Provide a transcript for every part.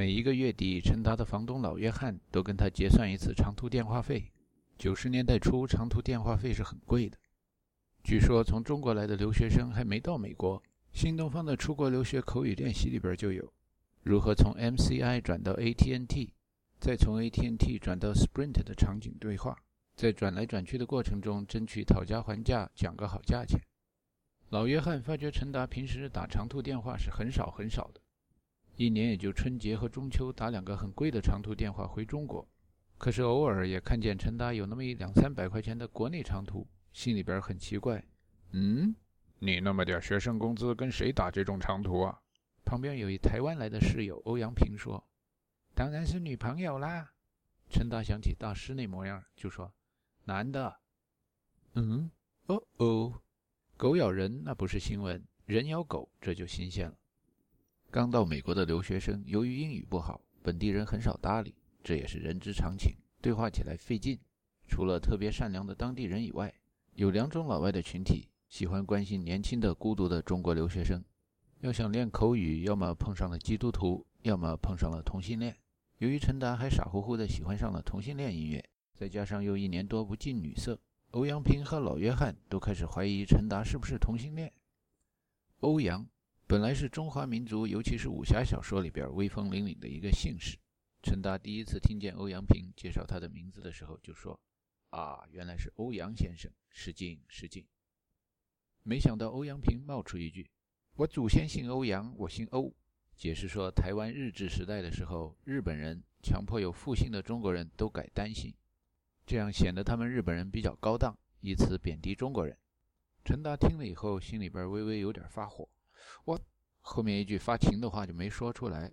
每一个月底，陈达的房东老约翰都跟他结算一次长途电话费。九十年代初，长途电话费是很贵的。据说，从中国来的留学生还没到美国，新东方的出国留学口语练习里边就有如何从 MCI 转到 AT&T，再从 AT&T 转到 Sprint 的场景对话，在转来转去的过程中争取讨价还价，讲个好价钱。老约翰发觉陈达平时打长途电话是很少很少的，一年也就春节和中秋打两个很贵的长途电话回中国。可是偶尔也看见陈达有那么一两三百块钱的国内长途，心里边很奇怪。嗯，你那么点学生工资跟谁打这种长途啊？旁边有一台湾来的室友欧阳平说：“当然是女朋友啦。”陈达想起大师那模样，就说：“男的。”嗯，哦哦，狗咬人那不是新闻，人咬狗这就新鲜了。刚到美国的留学生，由于英语不好，本地人很少搭理。这也是人之常情，对话起来费劲。除了特别善良的当地人以外，有两种老外的群体喜欢关心年轻的孤独的中国留学生。要想练口语，要么碰上了基督徒，要么碰上了同性恋。由于陈达还傻乎乎的喜欢上了同性恋音乐，再加上又一年多不近女色，欧阳平和老约翰都开始怀疑陈达是不是同性恋。欧阳本来是中华民族，尤其是武侠小说里边威风凛凛的一个姓氏。陈达第一次听见欧阳平介绍他的名字的时候，就说：“啊，原来是欧阳先生，失敬失敬。”没想到欧阳平冒出一句：“我祖先姓欧阳，我姓欧。”解释说，台湾日治时代的时候，日本人强迫有复姓的中国人都改单姓，这样显得他们日本人比较高档，以此贬低中国人。陈达听了以后，心里边微微有点发火，我后面一句发情的话就没说出来。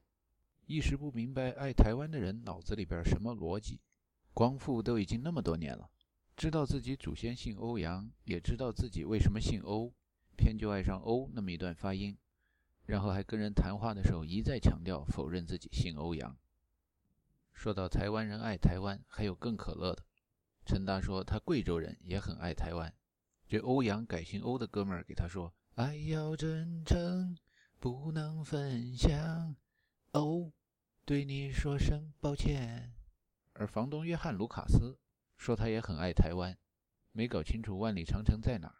一时不明白爱台湾的人脑子里边什么逻辑。光复都已经那么多年了，知道自己祖先姓欧阳，也知道自己为什么姓欧，偏就爱上欧那么一段发音，然后还跟人谈话的时候一再强调否认自己姓欧阳。说到台湾人爱台湾，还有更可乐的。陈达说他贵州人也很爱台湾。这欧阳改姓欧的哥们儿给他说：“爱要真诚，不能分享。”哦。对你说声抱歉。而房东约翰·卢卡斯说他也很爱台湾，没搞清楚万里长城在哪儿。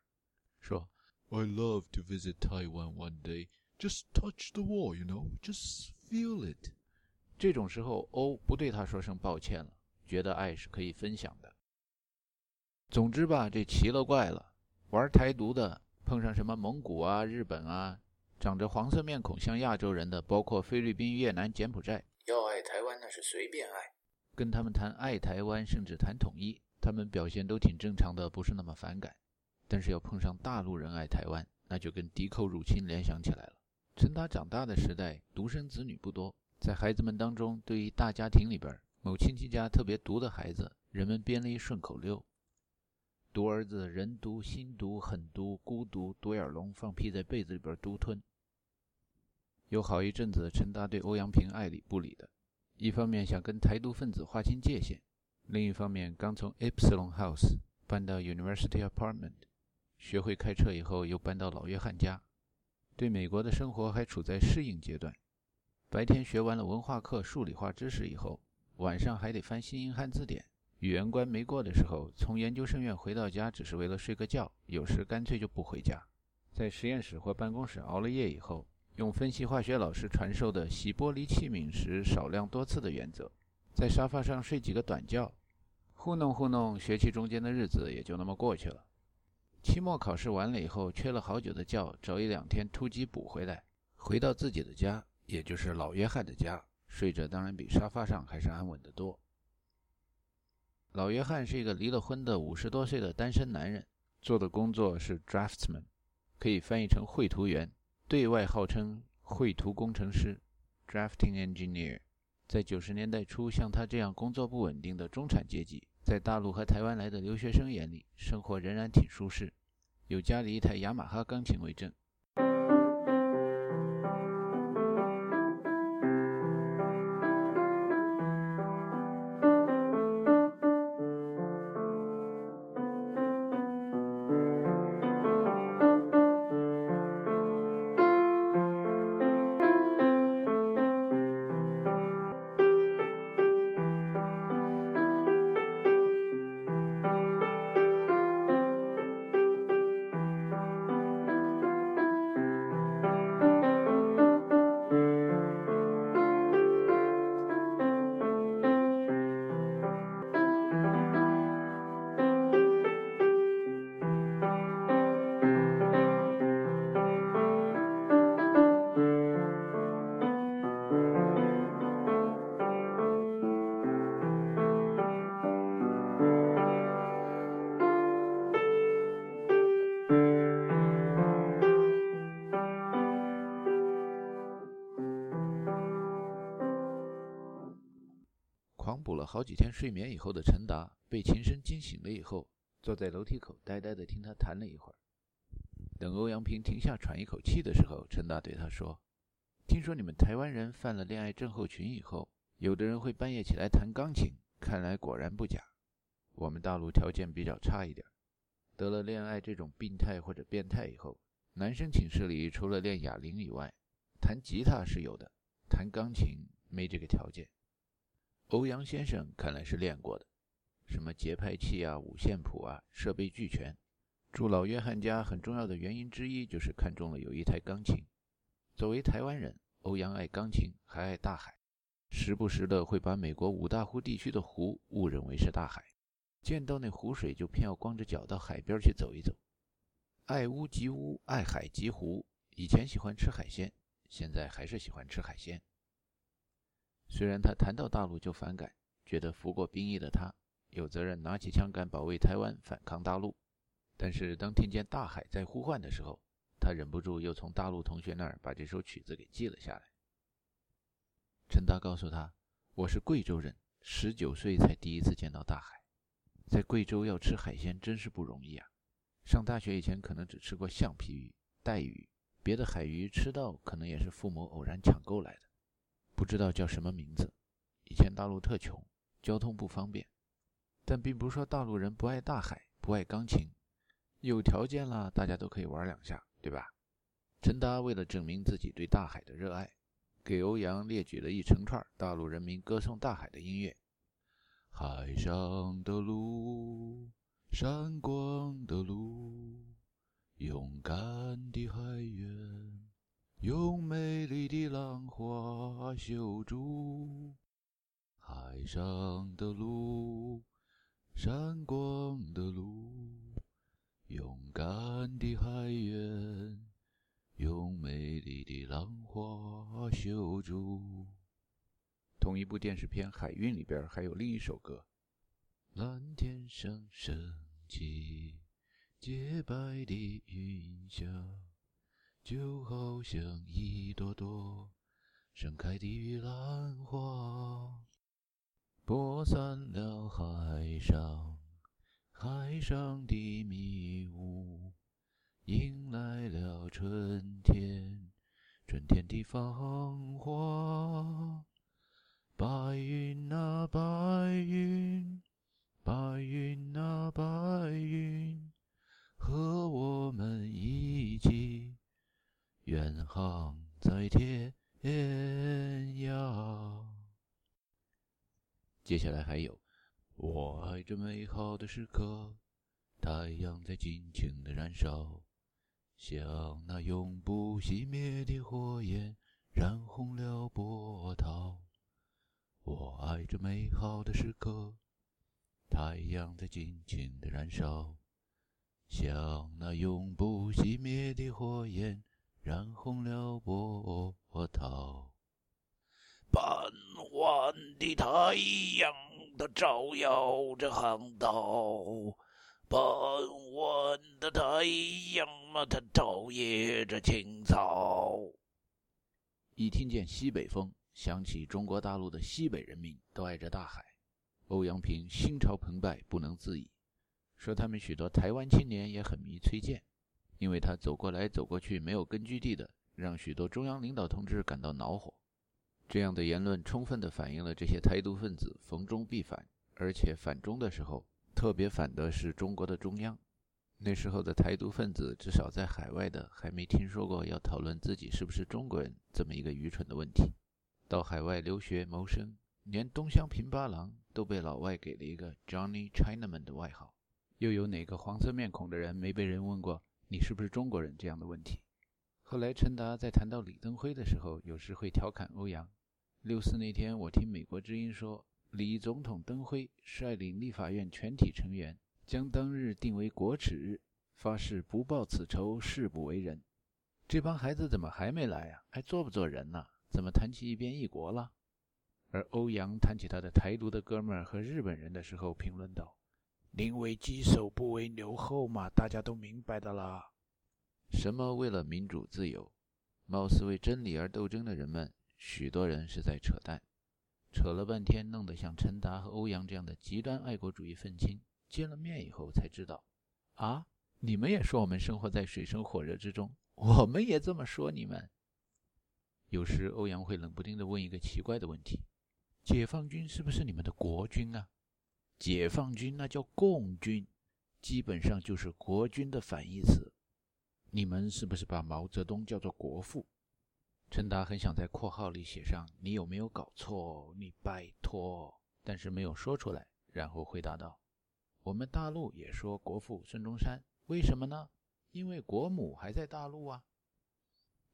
说：“I love to visit Taiwan one day. Just touch the wall, you know. Just feel it.” 这种时候，欧不对他说声抱歉了，觉得爱是可以分享的。总之吧，这奇了怪了，玩台独的碰上什么蒙古啊、日本啊，长着黄色面孔像亚洲人的，包括菲律宾、越南、柬埔寨。要爱台湾那是随便爱，跟他们谈爱台湾，甚至谈统一，他们表现都挺正常的，不是那么反感。但是要碰上大陆人爱台湾，那就跟敌寇入侵联想起来了。陈达长大的时代，独生子女不多，在孩子们当中，对于大家庭里边某亲戚家特别独的孩子，人们编了一顺口溜：独儿子人独心独狠独孤独独眼龙，放屁在被子里边独吞。有好一阵子，陈达对欧阳平爱理不理的，一方面想跟台独分子划清界限，另一方面刚从 Epsilon House 搬到 University Apartment，学会开车以后又搬到老约翰家，对美国的生活还处在适应阶段。白天学完了文化课、数理化知识以后，晚上还得翻新英汉字典。语言关没过的时候，从研究生院回到家只是为了睡个觉，有时干脆就不回家，在实验室或办公室熬了夜以后。用分析化学老师传授的洗玻璃器皿时少量多次的原则，在沙发上睡几个短觉，糊弄糊弄，学期中间的日子也就那么过去了。期末考试完了以后，缺了好久的觉，找一两天突击补回来，回到自己的家，也就是老约翰的家，睡着当然比沙发上还是安稳得多。老约翰是一个离了婚的五十多岁的单身男人，做的工作是 draftsman，可以翻译成绘图员。对外号称绘图工程师 （drafting engineer）。在九十年代初，像他这样工作不稳定的中产阶级，在大陆和台湾来的留学生眼里，生活仍然挺舒适，有家里一台雅马哈钢琴为证。几天睡眠以后的陈达，被琴声惊醒了以后，坐在楼梯口呆呆地听他弹了一会儿。等欧阳平停下喘一口气的时候，陈达对他说：“听说你们台湾人犯了恋爱症候群以后，有的人会半夜起来弹钢琴，看来果然不假。我们大陆条件比较差一点，得了恋爱这种病态或者变态以后，男生寝室里除了练哑铃以外，弹吉他是有的，弹钢琴没这个条件。欧阳先生看来是练过的，什么节拍器啊、五线谱啊，设备俱全。”住老约翰家很重要的原因之一，就是看中了有一台钢琴。作为台湾人，欧阳爱钢琴，还爱大海，时不时的会把美国五大湖地区的湖误认为是大海，见到那湖水就偏要光着脚到海边去走一走。爱屋及乌，爱海及湖，以前喜欢吃海鲜，现在还是喜欢吃海鲜。虽然他谈到大陆就反感，觉得服过兵役的他有责任拿起枪杆保卫台湾，反抗大陆。但是当听见大海在呼唤的时候，他忍不住又从大陆同学那儿把这首曲子给记了下来。陈达告诉他：“我是贵州人，十九岁才第一次见到大海，在贵州要吃海鲜真是不容易啊！上大学以前可能只吃过橡皮鱼、带鱼，别的海鱼吃到可能也是父母偶然抢购来的，不知道叫什么名字。以前大陆特穷，交通不方便，但并不是说大陆人不爱大海、不爱钢琴。”有条件了，大家都可以玩两下，对吧？陈达为了证明自己对大海的热爱，给欧阳列举了一成串大陆人民歌颂大海的音乐：海上的路，闪光的路，勇敢的海员，用美丽的浪花修筑。海上的路，闪光的路。勇敢的海员，用美丽的浪花修筑。同一部电视片《海韵》里边还有另一首歌：蓝天上升起洁白的云霞，就好像一朵朵盛开的兰花，播散了海上。海上的迷雾迎来了春天，春天的芳华。白云啊白云，白云啊白云，和我们一起远航在天涯。接下来还有。我爱这美好的时刻，太阳在尽情的燃烧，像那永不熄灭的火焰，燃红了波涛。我爱这美好的时刻，太阳在尽情的燃烧，像那永不熄灭的火焰，染红了波涛。傍晚的太阳。它照耀着航道，傍晚的太阳嘛，它照夜着青草。一听见西北风，想起中国大陆的西北人民都爱着大海，欧阳平心潮澎湃，不能自已，说他们许多台湾青年也很迷崔健，因为他走过来走过去没有根据地的，让许多中央领导同志感到恼火。这样的言论充分地反映了这些台独分子逢中必反，而且反中的时候特别反的是中国的中央。那时候的台独分子，至少在海外的还没听说过要讨论自己是不是中国人这么一个愚蠢的问题。到海外留学谋生，连东乡平八郎都被老外给了一个 Johnny Chinaman 的外号。又有哪个黄色面孔的人没被人问过你是不是中国人这样的问题？后来陈达在谈到李登辉的时候，有时会调侃欧阳。六四那天，我听美国之音说，李总统登辉率领立法院全体成员，将当日定为国耻日，发誓不报此仇，誓不为人。这帮孩子怎么还没来啊？还做不做人呢？怎么谈起一边一国了？而欧阳谈起他的台独的哥们儿和日本人的时候，评论道：“宁为鸡首，不为牛后嘛，大家都明白的啦。什么为了民主自由，貌似为真理而斗争的人们。”许多人是在扯淡，扯了半天，弄得像陈达和欧阳这样的极端爱国主义愤青见了面以后才知道，啊，你们也说我们生活在水深火热之中，我们也这么说你们。有时欧阳会冷不丁地问一个奇怪的问题：解放军是不是你们的国军啊？解放军那叫共军，基本上就是国军的反义词。你们是不是把毛泽东叫做国父？陈达很想在括号里写上“你有没有搞错？你拜托”，但是没有说出来，然后回答道：“我们大陆也说国父孙中山，为什么呢？因为国母还在大陆啊。”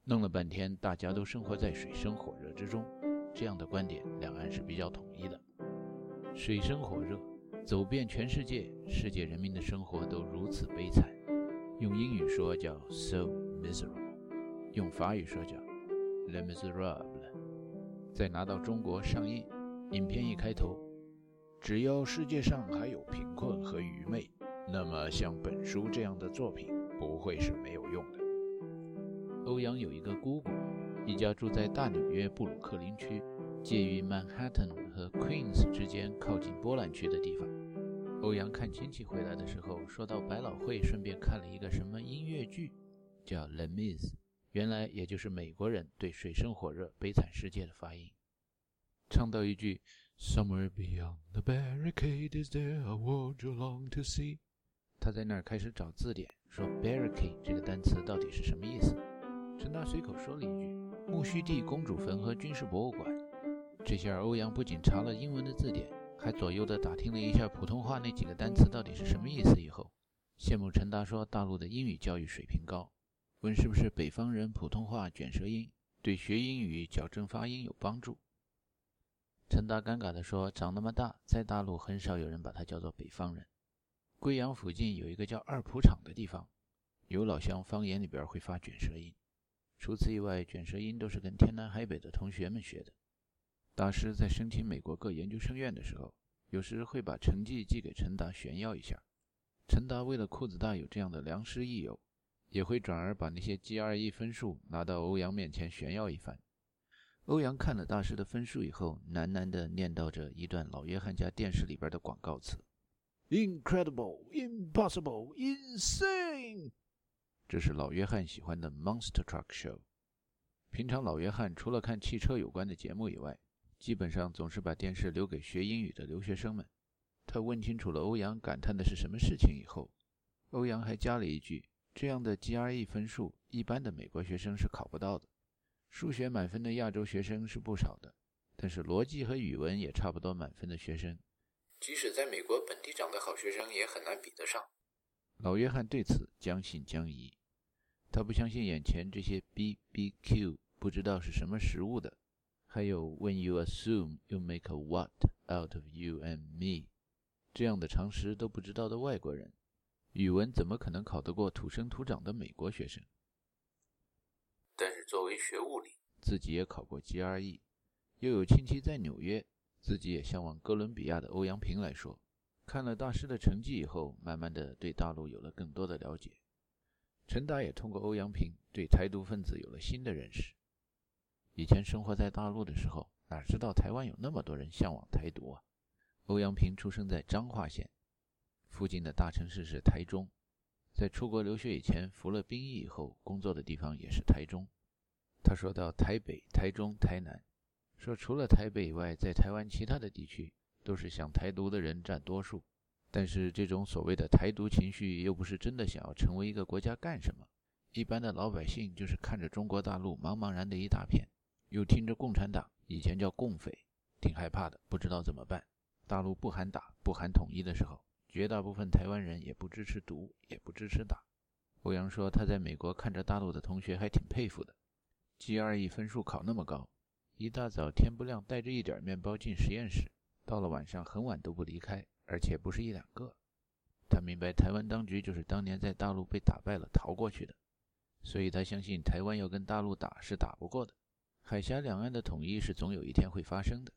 弄了半天，大家都生活在水深火热之中，这样的观点，两岸是比较统一的。水深火热，走遍全世界，世界人民的生活都如此悲惨。用英语说叫 “so miserable”，用法语说叫。le miserable 再拿到中国上映，影片一开头，只要世界上还有贫困和愚昧，那么像本书这样的作品不会是没有用的。欧阳有一个姑姑，一家住在大纽约布鲁克林区，介于曼哈顿和 Queens 之间，靠近波兰区的地方。欧阳看亲戚回来的时候，说到百老汇，顺便看了一个什么音乐剧，叫《l e m i s》。原来也就是美国人对水深火热、悲惨世界的发音。唱到一句 “Somewhere beyond the barricade is there a world you long to see”，他在那儿开始找字典，说 “barricade” 这个单词到底是什么意思。陈达随口说了一句“木须地公主坟和军事博物馆”。这下欧阳不仅查了英文的字典，还左右的打听了一下普通话那几个单词到底是什么意思。以后羡慕陈达说大陆的英语教育水平高。问是不是北方人普通话卷舌音对学英语矫正发音有帮助？陈达尴尬地说：“长那么大，在大陆很少有人把他叫做北方人。贵阳附近有一个叫二浦场的地方，有老乡方言里边会发卷舌音。除此以外，卷舌音都是跟天南海北的同学们学的。大师在申请美国各研究生院的时候，有时会把成绩寄给陈达炫耀一下。陈达为了裤子大，有这样的良师益友。”也会转而把那些 GRE 分数拿到欧阳面前炫耀一番。欧阳看了大师的分数以后，喃喃地念叨着一段老约翰家电视里边的广告词：“Incredible, impossible, insane。”这是老约翰喜欢的 Monster Truck Show。平常老约翰除了看汽车有关的节目以外，基本上总是把电视留给学英语的留学生们。他问清楚了欧阳感叹的是什么事情以后，欧阳还加了一句。这样的 GRE 分数，一般的美国学生是考不到的。数学满分的亚洲学生是不少的，但是逻辑和语文也差不多满分的学生，即使在美国本地长的好学生也很难比得上。老约翰对此将信将疑，他不相信眼前这些 B、B、Q 不知道是什么食物的，还有 When you assume you make a what out of you and me 这样的常识都不知道的外国人。语文怎么可能考得过土生土长的美国学生？但是作为学物理，自己也考过 GRE，又有亲戚在纽约，自己也向往哥伦比亚的欧阳平来说，看了大师的成绩以后，慢慢的对大陆有了更多的了解。陈达也通过欧阳平对台独分子有了新的认识。以前生活在大陆的时候，哪知道台湾有那么多人向往台独啊？欧阳平出生在彰化县。附近的大城市是台中，在出国留学以前服了兵役以后，工作的地方也是台中。他说到台北、台中、台南，说除了台北以外，在台湾其他的地区都是想台独的人占多数。但是这种所谓的台独情绪，又不是真的想要成为一个国家干什么。一般的老百姓就是看着中国大陆茫茫然的一大片，又听着共产党以前叫共匪，挺害怕的，不知道怎么办。大陆不喊打、不喊统一的时候。绝大部分台湾人也不支持读，也不支持打。欧阳说他在美国看着大陆的同学还挺佩服的，GRE 分数考那么高，一大早天不亮带着一点面包进实验室，到了晚上很晚都不离开，而且不是一两个。他明白台湾当局就是当年在大陆被打败了逃过去的，所以他相信台湾要跟大陆打是打不过的。海峡两岸的统一是总有一天会发生的。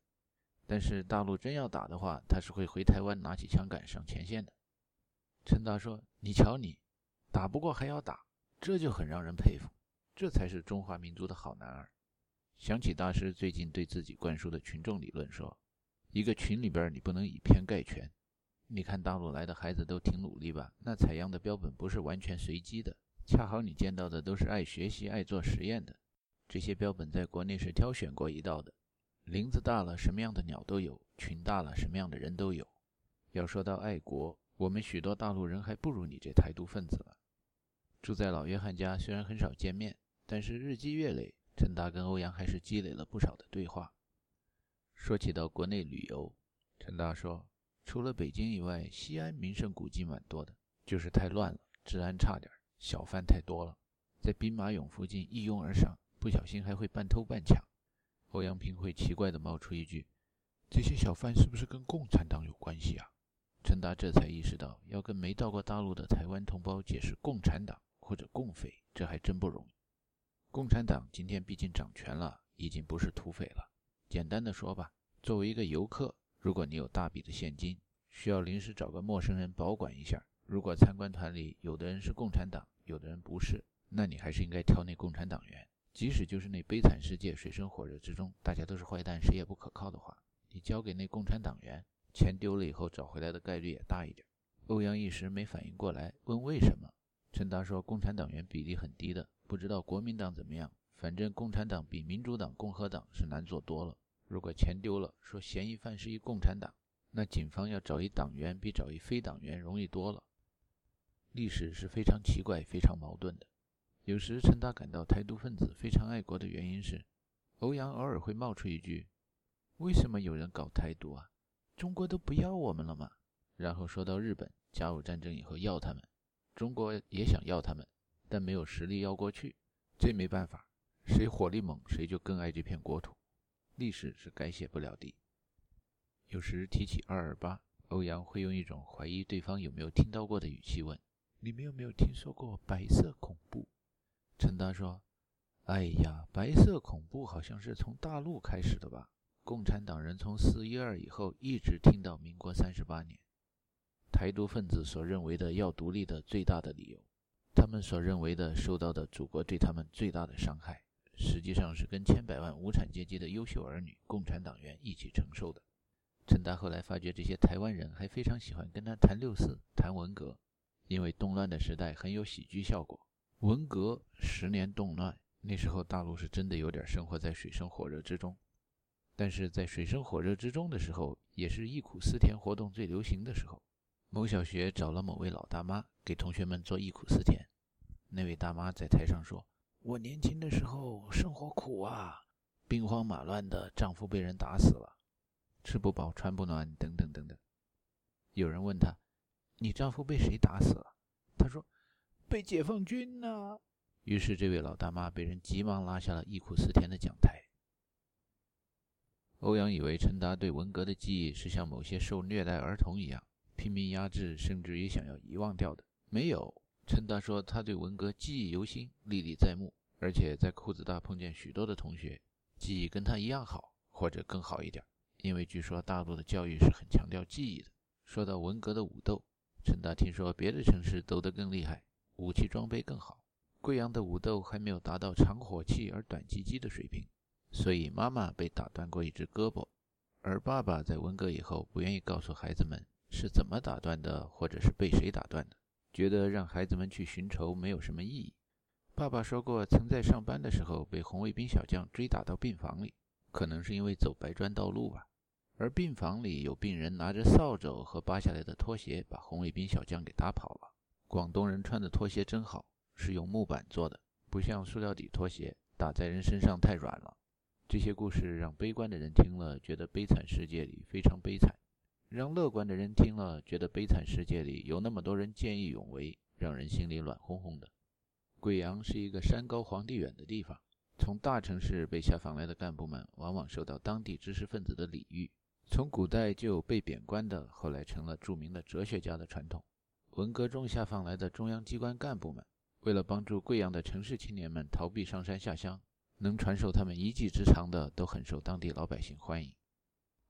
但是大陆真要打的话，他是会回台湾拿起枪杆上前线的。陈达说：“你瞧你，打不过还要打，这就很让人佩服。这才是中华民族的好男儿。想起大师最近对自己灌输的群众理论，说：“一个群里边，你不能以偏概全。你看大陆来的孩子都挺努力吧？那采样的标本不是完全随机的，恰好你见到的都是爱学习、爱做实验的。这些标本在国内是挑选过一道的。林子大了，什么样的鸟都有；群大了，什么样的人都有。要说到爱国，我们许多大陆人还不如你这台独分子了。”住在老约翰家，虽然很少见面，但是日积月累。陈达跟欧阳还是积累了不少的对话。说起到国内旅游，陈达说，除了北京以外，西安名胜古迹蛮多的，就是太乱了，治安差点，小贩太多了，在兵马俑附近一拥而上，不小心还会半偷半抢。欧阳平会奇怪地冒出一句：“这些小贩是不是跟共产党有关系啊？”陈达这才意识到，要跟没到过大陆的台湾同胞解释共产党或者共匪，这还真不容易。共产党今天毕竟掌权了，已经不是土匪了。简单的说吧，作为一个游客，如果你有大笔的现金，需要临时找个陌生人保管一下，如果参观团里有的人是共产党，有的人不是，那你还是应该挑那共产党员。即使就是那悲惨世界，水深火热之中，大家都是坏蛋，谁也不可靠的话，你交给那共产党员，钱丢了以后找回来的概率也大一点。欧阳一时没反应过来，问为什么？陈达说，共产党员比例很低的。不知道国民党怎么样，反正共产党比民主党、共和党是难做多了。如果钱丢了，说嫌疑犯是一共产党，那警方要找一党员比找一非党员容易多了。历史是非常奇怪、非常矛盾的。有时陈达感到台独分子非常爱国的原因是，欧阳偶尔会冒出一句：“为什么有人搞台独啊？中国都不要我们了吗？”然后说到日本甲午战争以后要他们，中国也想要他们。但没有实力要过去，这没办法，谁火力猛，谁就更爱这片国土。历史是改写不了的。有时提起二二八，欧阳会用一种怀疑对方有没有听到过的语气问：“你们有没有听说过白色恐怖？”陈达说：“哎呀，白色恐怖好像是从大陆开始的吧？共产党人从四一二以后一直听到民国三十八年，台独分子所认为的要独立的最大的理由。”他们所认为的受到的祖国对他们最大的伤害，实际上是跟千百万无产阶级的优秀儿女、共产党员一起承受的。陈达后来发觉，这些台湾人还非常喜欢跟他谈六四、谈文革，因为动乱的时代很有喜剧效果。文革十年动乱，那时候大陆是真的有点生活在水深火热之中。但是在水深火热之中的时候，也是忆苦思甜活动最流行的时候。某小学找了某位老大妈给同学们做忆苦思甜。那位大妈在台上说：“我年轻的时候生活苦啊，兵荒马乱的，丈夫被人打死了，吃不饱穿不暖，等等等等。”有人问她：“你丈夫被谁打死了？”她说：“被解放军呢。”于是这位老大妈被人急忙拉下了忆苦思甜的讲台。欧阳以为陈达对文革的记忆是像某些受虐待儿童一样。拼命压制，甚至于想要遗忘掉的，没有。陈达说，他对文革记忆犹新，历历在目，而且在裤子大碰见许多的同学，记忆跟他一样好，或者更好一点。因为据说大陆的教育是很强调记忆的。说到文革的武斗，陈达听说别的城市斗得更厉害，武器装备更好，贵阳的武斗还没有达到长火器而短击击的水平，所以妈妈被打断过一只胳膊，而爸爸在文革以后不愿意告诉孩子们。是怎么打断的，或者是被谁打断的？觉得让孩子们去寻仇没有什么意义。爸爸说过，曾在上班的时候被红卫兵小将追打到病房里，可能是因为走白砖道路吧。而病房里有病人拿着扫帚和扒下来的拖鞋，把红卫兵小将给打跑了。广东人穿的拖鞋真好，是用木板做的，不像塑料底拖鞋，打在人身上太软了。这些故事让悲观的人听了，觉得悲惨世界里非常悲惨。让乐观的人听了，觉得悲惨世界里有那么多人见义勇为，让人心里暖烘烘的。贵阳是一个山高皇帝远的地方，从大城市被下放来的干部们，往往受到当地知识分子的礼遇。从古代就有被贬官的，后来成了著名的哲学家的传统。文革中下放来的中央机关干部们，为了帮助贵阳的城市青年们逃避上山下乡，能传授他们一技之长的，都很受当地老百姓欢迎。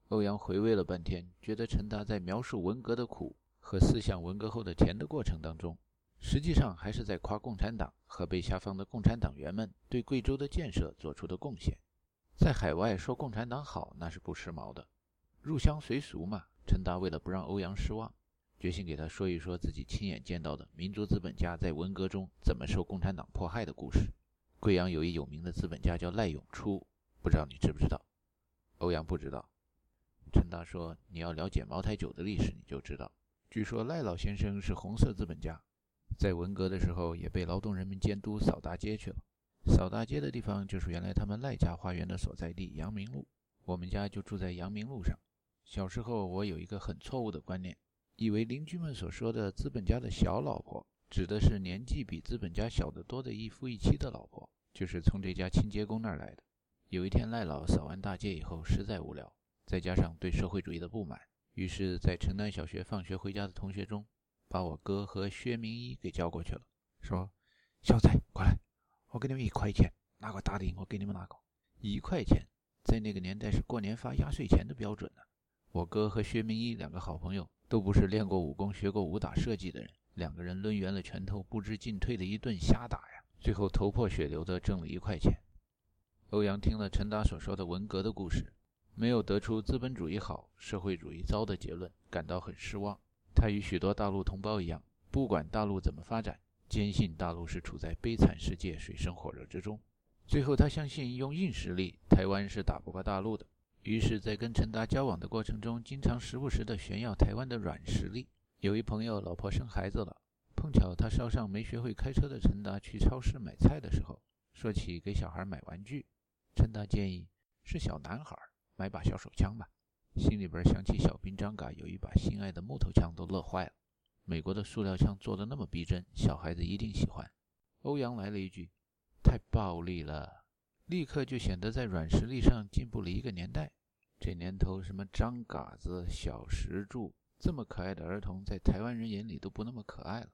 欧阳回味了半天，觉得陈达在描述文革的苦和思想文革后的甜的过程当中，实际上还是在夸共产党和被下放的共产党员们对贵州的建设做出的贡献。在海外说共产党好，那是不时髦的，入乡随俗嘛。陈达为了不让欧阳失望，决心给他说一说自己亲眼见到的民族资本家在文革中怎么受共产党迫害的故事。贵阳有一有名的资本家叫赖永初，不知道你知不知道？欧阳不知道。陈达说：“你要了解茅台酒的历史，你就知道。据说赖老先生是红色资本家，在文革的时候也被劳动人民监督扫大街去了。扫大街的地方就是原来他们赖家花园的所在地阳明路。我们家就住在阳明路上。小时候我有一个很错误的观念，以为邻居们所说的资本家的小老婆，指的是年纪比资本家小得多的一夫一妻的老婆，就是从这家清洁工那儿来的。有一天赖老扫完大街以后，实在无聊。”再加上对社会主义的不满，于是，在城南小学放学回家的同学中，把我哥和薛明一给叫过去了，说：“小仔，过来，我给你们一块钱，拿个大的，我给你们拿个一块钱，在那个年代是过年发压岁钱的标准呢。”我哥和薛明一两个好朋友，都不是练过武功、学过武打设计的人，两个人抡圆了拳头，不知进退的一顿瞎打呀，最后头破血流的挣了一块钱。欧阳听了陈达所说的文革的故事。没有得出资本主义好、社会主义糟的结论，感到很失望。他与许多大陆同胞一样，不管大陆怎么发展，坚信大陆是处在悲惨世界、水深火热之中。最后，他相信用硬实力，台湾是打不过大陆的。于是，在跟陈达交往的过程中，经常时不时地炫耀台湾的软实力。有一朋友老婆生孩子了，碰巧他捎上没学会开车的陈达去超市买菜的时候，说起给小孩买玩具，陈达建议是小男孩。买把小手枪吧，心里边想起小兵张嘎有一把心爱的木头枪，都乐坏了。美国的塑料枪做的那么逼真，小孩子一定喜欢。欧阳来了一句：“太暴力了！”立刻就显得在软实力上进步了一个年代。这年头，什么张嘎子、小石柱这么可爱的儿童，在台湾人眼里都不那么可爱了。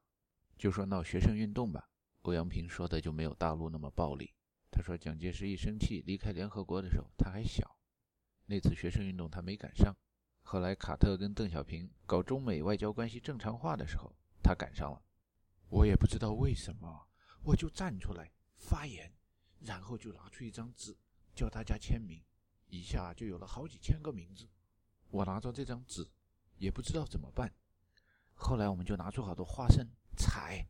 就说闹学生运动吧，欧阳平说的就没有大陆那么暴力。他说蒋介石一生气离开联合国的时候，他还小。那次学生运动他没赶上，后来卡特跟邓小平搞中美外交关系正常化的时候，他赶上了。我也不知道为什么，我就站出来发言，然后就拿出一张纸叫大家签名，一下就有了好几千个名字。我拿着这张纸也不知道怎么办。后来我们就拿出好多花生采，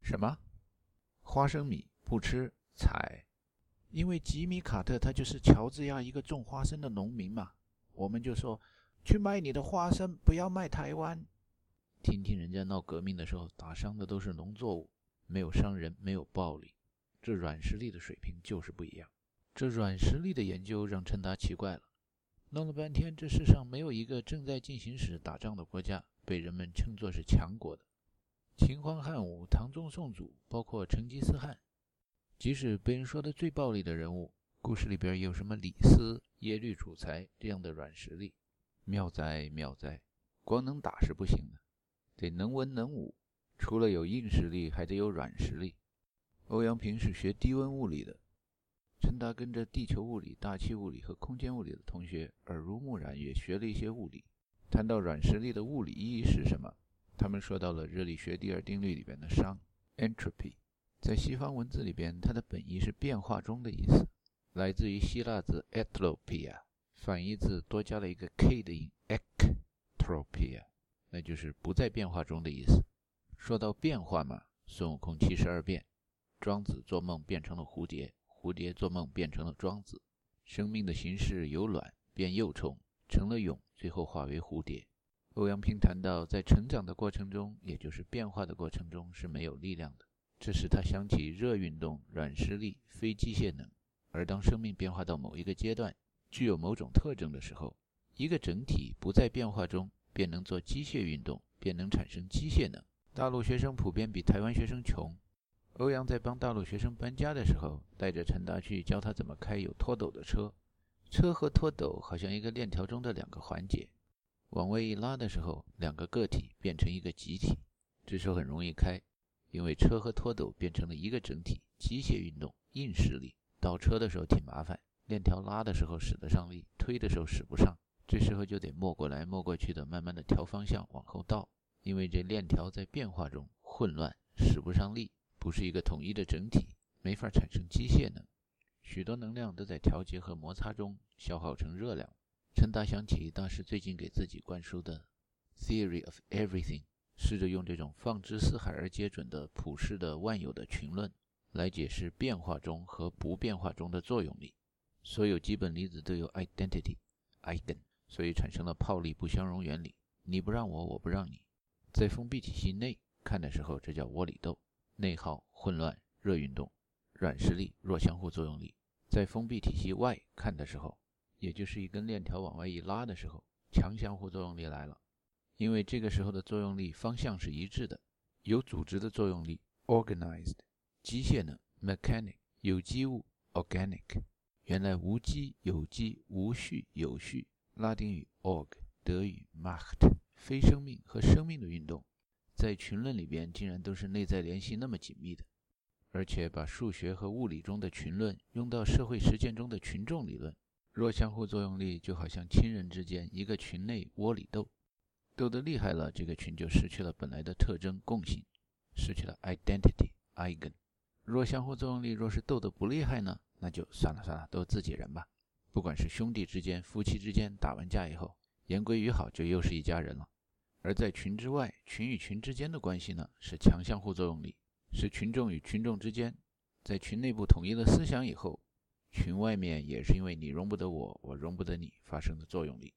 什么花生米不吃采。因为吉米·卡特他就是乔治亚一个种花生的农民嘛，我们就说去卖你的花生，不要卖台湾。听听人家闹革命的时候，打伤的都是农作物，没有伤人，没有暴力，这软实力的水平就是不一样。这软实力的研究让陈达奇怪了，弄了半天，这世上没有一个正在进行时打仗的国家被人们称作是强国的。秦皇汉武、唐宗宋祖，包括成吉思汗。即使被人说的最暴力的人物，故事里边有什么李斯、耶律楚材这样的软实力？妙哉妙哉！光能打是不行的，得能文能武。除了有硬实力，还得有软实力。欧阳平是学低温物理的，陈达跟着地球物理、大气物理和空间物理的同学耳濡目染，也学了一些物理。谈到软实力的物理意义是什么？他们说到了热力学第二定律里边的熵 （entropy）。在西方文字里边，它的本意是变化中的意思，来自于希腊字 etropia，反义字多加了一个 k 的音 ektropia，那就是不在变化中的意思。说到变化嘛，孙悟空七十二变，庄子做梦变成了蝴蝶，蝴蝶做梦变成了庄子。生命的形式由卵变幼虫，成了蛹，最后化为蝴蝶。欧阳平谈到，在成长的过程中，也就是变化的过程中是没有力量的。这使他想起热运动、软实力、非机械能。而当生命变化到某一个阶段，具有某种特征的时候，一个整体不在变化中，便能做机械运动，便能产生机械能。大陆学生普遍比台湾学生穷。欧阳在帮大陆学生搬家的时候，带着陈达去教他怎么开有拖斗的车。车和拖斗好像一个链条中的两个环节，往外一拉的时候，两个个体变成一个集体，这时候很容易开。因为车和拖斗变成了一个整体，机械运动、硬实力。倒车的时候挺麻烦，链条拉的时候使得上力，推的时候使不上，这时候就得摸过来摸过去的，慢慢的调方向往后倒。因为这链条在变化中混乱，使不上力，不是一个统一的整体，没法产生机械能。许多能量都在调节和摩擦中消耗成热量。陈达想起大师最近给自己灌输的 “theory of everything”，试着用这种放之四海而皆准的普世的万有的群论来解释变化中和不变化中的作用力。所有基本粒子都有 identity，eigen，所以产生了泡利不相容原理。你不让我，我不让你。在封闭体系内看的时候，这叫窝里斗，内耗、混乱、热运动、软实力、弱相互作用力。在封闭体系外看的时候，也就是一根链条往外一拉的时候，强相互作用力来了。因为这个时候的作用力方向是一致的，有组织的作用力 （organized），机械呢 （mechanic），有机物 （organic）。原来无机有机，无序有序。拉丁语 org，德语 macht，非生命和生命的运动，在群论里边竟然都是内在联系那么紧密的，而且把数学和物理中的群论用到社会实践中的群众理论。弱相互作用力就好像亲人之间一个群内窝里斗，斗得厉害了，这个群就失去了本来的特征共性，失去了 identity eigen。弱相互作用力若是斗得不厉害呢？那就算了算了，都自己人吧。不管是兄弟之间、夫妻之间，打完架以后言归于好，就又是一家人了。而在群之外，群与群之间的关系呢，是强相互作用力，是群众与群众之间在群内部统一了思想以后，群外面也是因为你容不得我，我容不得你发生的作用力。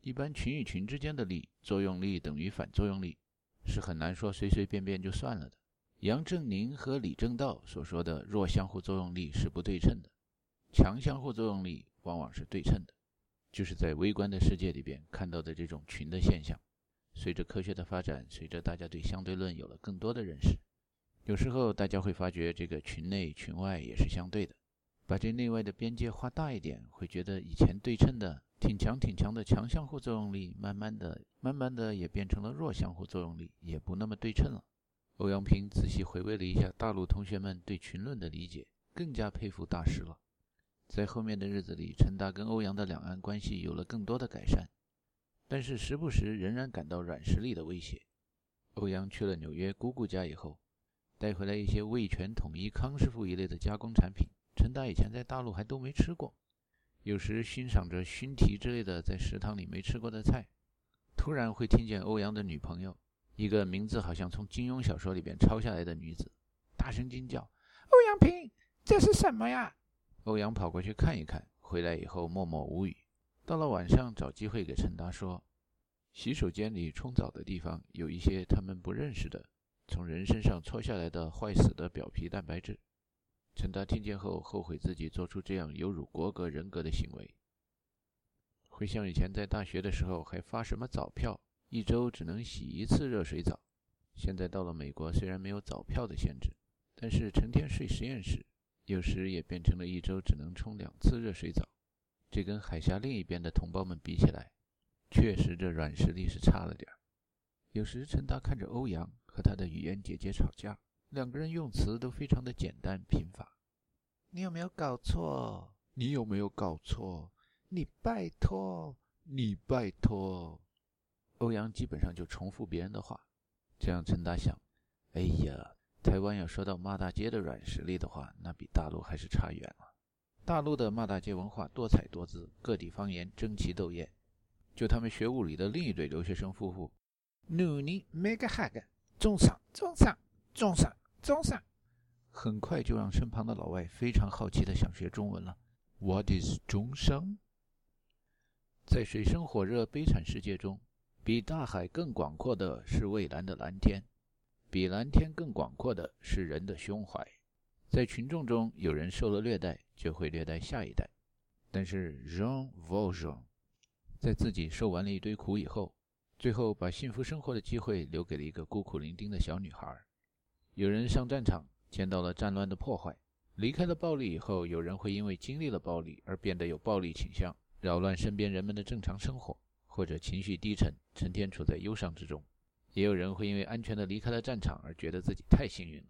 一般群与群之间的力作用力等于反作用力，是很难说随随便便就算了的。杨振宁和李政道所说的弱相互作用力是不对称的，强相互作用力往往是对称的。就是在微观的世界里边看到的这种群的现象。随着科学的发展，随着大家对相对论有了更多的认识，有时候大家会发觉这个群内群外也是相对的。把这内外的边界画大一点，会觉得以前对称的挺强挺强的强相互作用力，慢慢的、慢慢的也变成了弱相互作用力，也不那么对称了。欧阳平仔细回味了一下大陆同学们对群论的理解，更加佩服大师了。在后面的日子里，陈达跟欧阳的两岸关系有了更多的改善，但是时不时仍然感到软实力的威胁。欧阳去了纽约姑姑家以后，带回来一些味全、统一、康师傅一类的加工产品，陈达以前在大陆还都没吃过。有时欣赏着熏蹄之类的在食堂里没吃过的菜，突然会听见欧阳的女朋友。一个名字好像从金庸小说里边抄下来的女子，大声惊叫：“欧阳平，这是什么呀？”欧阳跑过去看一看，回来以后默默无语。到了晚上，找机会给陈达说：“洗手间里冲澡的地方有一些他们不认识的，从人身上搓下来的坏死的表皮蛋白质。”陈达听见后后悔自己做出这样有辱国格人格的行为。回想以前在大学的时候，还发什么澡票？一周只能洗一次热水澡。现在到了美国，虽然没有澡票的限制，但是成天睡实验室，有时也变成了一周只能冲两次热水澡。这跟海峡另一边的同胞们比起来，确实这软实力是差了点儿。有时陈达看着欧阳和他的语言姐姐吵架，两个人用词都非常的简单贫乏。你有没有搞错？你有没有搞错？你拜托，你拜托。欧阳基本上就重复别人的话，这样陈达想：哎呀，台湾要说到骂大街的软实力的话，那比大陆还是差远了。大陆的骂大街文化多彩多姿，各地方言争奇斗艳。就他们学物理的另一对留学生夫妇，努尼梅个哈个，中上中上中上中上，很快就让身旁的老外非常好奇的想学中文了。What is 中商？在水深火热悲惨世界中。比大海更广阔的是蔚蓝的蓝天，比蓝天更广阔的是人的胸怀。在群众中，有人受了虐待，就会虐待下一代。但是 Jean Valjean 在自己受完了一堆苦以后，最后把幸福生活的机会留给了一个孤苦伶仃的小女孩。有人上战场，见到了战乱的破坏，离开了暴力以后，有人会因为经历了暴力而变得有暴力倾向，扰乱身边人们的正常生活。或者情绪低沉，成天处在忧伤之中；也有人会因为安全地离开了战场而觉得自己太幸运了，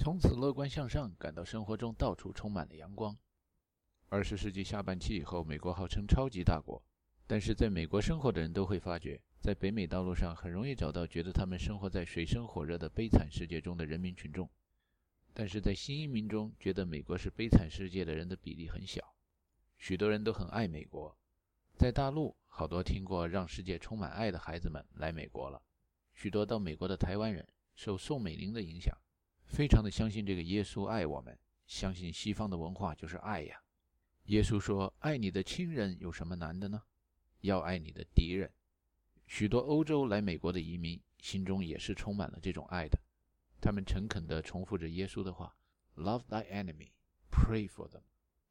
从此乐观向上，感到生活中到处充满了阳光。二十世纪下半期以后，美国号称超级大国，但是在美国生活的人都会发觉，在北美道路上很容易找到觉得他们生活在水深火热的悲惨世界中的人民群众。但是在新移民中，觉得美国是悲惨世界的人的比例很小。许多人都很爱美国。在大陆，好多听过“让世界充满爱”的孩子们来美国了。许多到美国的台湾人受宋美龄的影响，非常的相信这个耶稣爱我们，相信西方的文化就是爱呀。耶稣说：“爱你的亲人有什么难的呢？要爱你的敌人。”许多欧洲来美国的移民心中也是充满了这种爱的。他们诚恳地重复着耶稣的话：“Love thy enemy, pray for them。”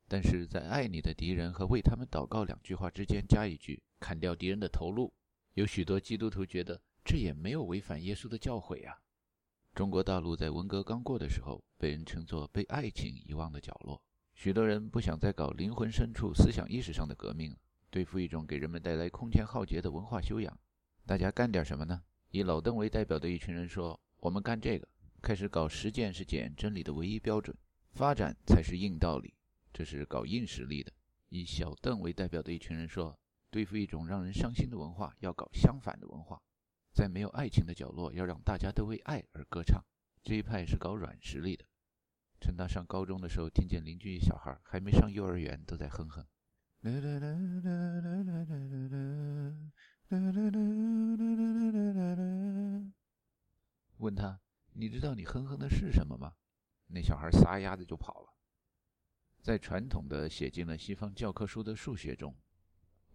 但是在爱你的敌人和为他们祷告两句话之间加一句“砍掉敌人的头颅”，有许多基督徒觉得这也没有违反耶稣的教诲呀。中国大陆在文革刚过的时候，被人称作被爱情遗忘的角落。许多人不想再搞灵魂深处思想意识上的革命了，对付一种给人们带来空前浩劫的文化修养。大家干点什么呢？以老邓为代表的一群人说：“我们干这个，开始搞实践是检验真理的唯一标准，发展才是硬道理。”这是搞硬实力的。以小邓为代表的一群人说：“对付一种让人伤心的文化，要搞相反的文化，在没有爱情的角落，要让大家都为爱而歌唱。”这一派是搞软实力的。陈达上高中的时候，听见邻居小孩还没上幼儿园都在哼哼。问他：“你知道你哼哼的是什么吗？”那小孩撒丫子就跑了。在传统的写进了西方教科书的数学中，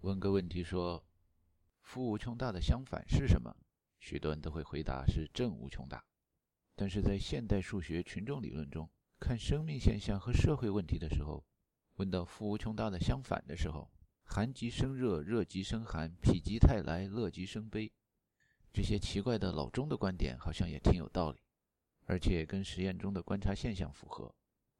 问个问题说：“负无穷大的相反是什么？”许多人都会回答是正无穷大。但是在现代数学群众理论中，看生命现象和社会问题的时候，问到负无穷大的相反的时候，寒极生热，热极生寒，否极泰来，乐极生悲，这些奇怪的老钟的观点好像也挺有道理，而且跟实验中的观察现象符合。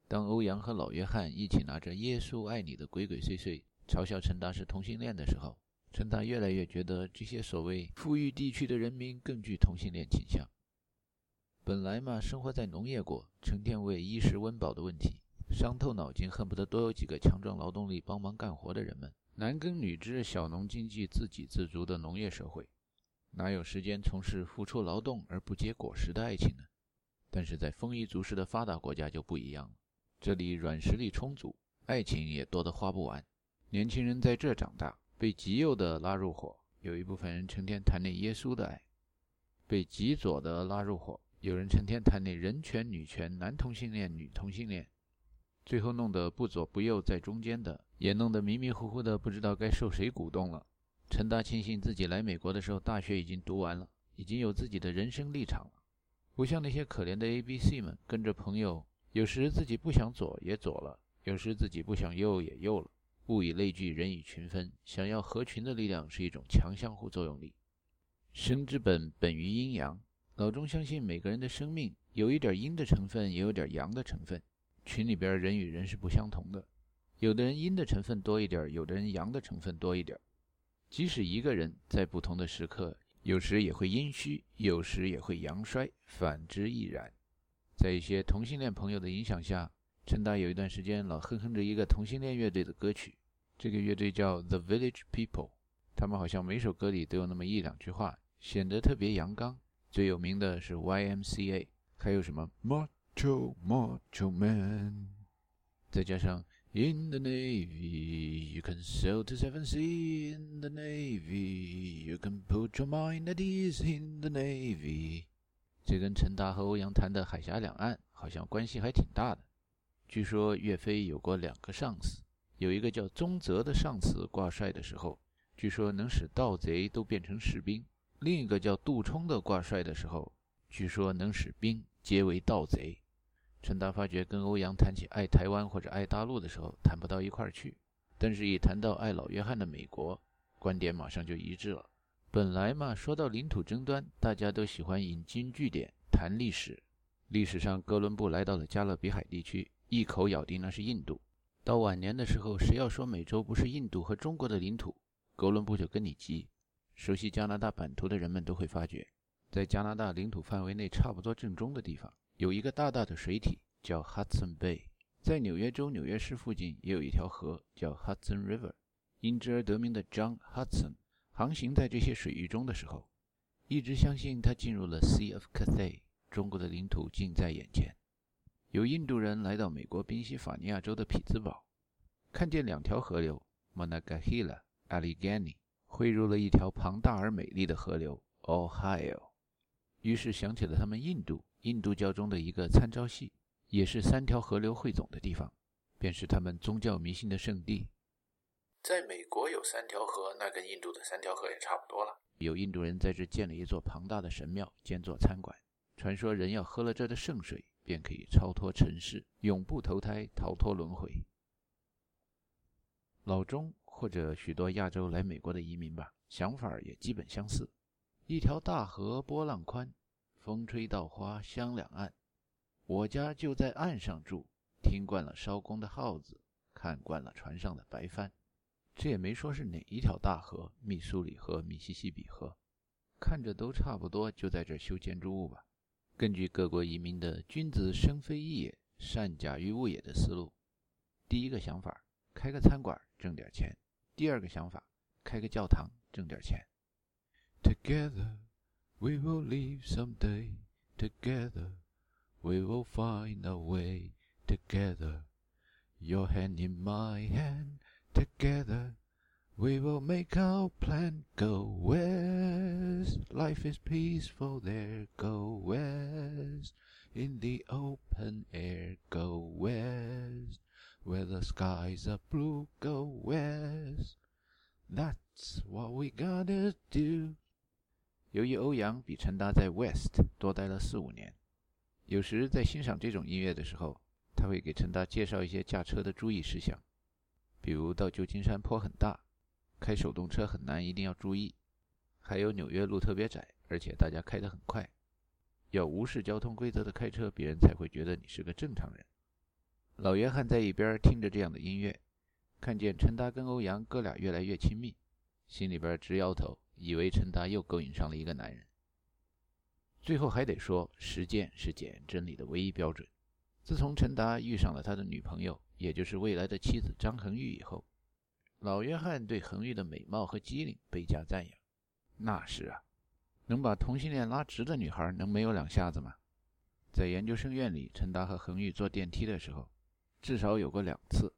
当欧阳和老约翰一起拿着“耶稣爱你”的鬼鬼祟祟嘲笑陈达是同性恋的时候，陈达越来越觉得这些所谓富裕地区的人民更具同性恋倾向。本来嘛，生活在农业国，成天为衣食温饱的问题伤透脑筋，恨不得多有几个强壮劳动力帮忙干活的人们，男耕女织、小农经济自给自足的农业社会，哪有时间从事付出劳动而不结果实的爱情呢？但是在丰衣足食的发达国家就不一样了。这里软实力充足，爱情也多得花不完。年轻人在这长大，被极右的拉入伙，有一部分人成天谈论耶稣的爱；被极左的拉入伙，有人成天谈论人权、女权、男同性恋、女同性恋。最后弄得不左不右，在中间的也弄得迷迷糊糊的，不知道该受谁鼓动了。陈达庆幸自己来美国的时候，大学已经读完了，已经有自己的人生立场了，不像那些可怜的 A、B、C 们跟着朋友。有时自己不想左也左了，有时自己不想右也右了。物以类聚，人以群分。想要合群的力量是一种强相互作用力。生之本本于阴阳。老钟相信每个人的生命有一点阴的成分，也有点阳的成分。群里边人与人是不相同的，有的人阴的成分多一点，有的人阳的成分多一点。即使一个人在不同的时刻，有时也会阴虚，有时也会阳衰，反之亦然。在一些同性恋朋友的影响下，陈达有一段时间老哼哼着一个同性恋乐队的歌曲。这个乐队叫 The Village People，他们好像每首歌里都有那么一两句话，显得特别阳刚。最有名的是 YMCA，还有什么 Macho Macho Man，再加上 In the Navy you can sail to seven seas in the Navy you can put your mind at ease in the Navy。这跟陈达和欧阳谈的海峡两岸好像关系还挺大的。据说岳飞有过两个上司，有一个叫宗泽的上司挂帅的时候，据说能使盗贼都变成士兵；另一个叫杜充的挂帅的时候，据说能使兵皆为盗贼。陈达发觉跟欧阳谈起爱台湾或者爱大陆的时候谈不到一块儿去，但是一谈到爱老约翰的美国，观点马上就一致了。本来嘛，说到领土争端，大家都喜欢引经据典谈历史。历史上，哥伦布来到了加勒比海地区，一口咬定那是印度。到晚年的时候，谁要说美洲不是印度和中国的领土，哥伦布就跟你急。熟悉加拿大版图的人们都会发觉，在加拿大领土范围内差不多正中的地方，有一个大大的水体叫 Hudson Bay。在纽约州纽约市附近也有一条河叫 Hudson River，因之而得名的 John Hudson。航行在这些水域中的时候，一直相信他进入了 Sea of Cathay，中国的领土近在眼前。有印度人来到美国宾夕法尼亚州的匹兹堡，看见两条河流 Monongahela、Allegheny 汇入了一条庞大而美丽的河流 Ohio，于是想起了他们印度印度教中的一个参照系，也是三条河流汇总的地方，便是他们宗教迷信的圣地。在美国有三条河，那跟印度的三条河也差不多了。有印度人在这建了一座庞大的神庙，兼做餐馆。传说人要喝了这的圣水，便可以超脱尘世，永不投胎，逃脱轮回。老中或者许多亚洲来美国的移民吧，想法也基本相似。一条大河波浪宽，风吹稻花香两岸。我家就在岸上住，听惯了烧工的号子，看惯了船上的白帆。这也没说是哪一条大河，密苏里河、密西西比河，看着都差不多，就在这修建筑物吧。根据各国移民的“君子生非异也，善假于物也”的思路，第一个想法，开个餐馆挣点钱；第二个想法，开个教堂挣点钱。Together we will live someday. Together we will find a way. Together, your hand in my hand. Together we will make our plan. Go west, life is peaceful there. Go west, in the open air. Go west, where the skies are blue. Go west, that's what we gotta do. 由于欧阳比陈达在 West 多待了四五年，有时在欣赏这种音乐的时候，他会给陈达介绍一些驾车的注意事项，比如到旧金山坡很大， 开手动车很难，一定要注意；还有纽约路特别窄，而且大家开得很快，要无视交通规则的开车，别人才会觉得你是个正常人。老约翰在一边听着这样的音乐，看见陈达跟欧阳哥俩越来越亲密，心里边直摇头。以为陈达又勾引上了一个男人。最后还得说，实践是检验真理的唯一标准。自从陈达遇上了他的女朋友，也就是未来的妻子张恒玉以后，老约翰对恒玉的美貌和机灵倍加赞扬。那是啊，能把同性恋拉直的女孩，能没有两下子吗？在研究生院里，陈达和恒玉坐电梯的时候，至少有过两次，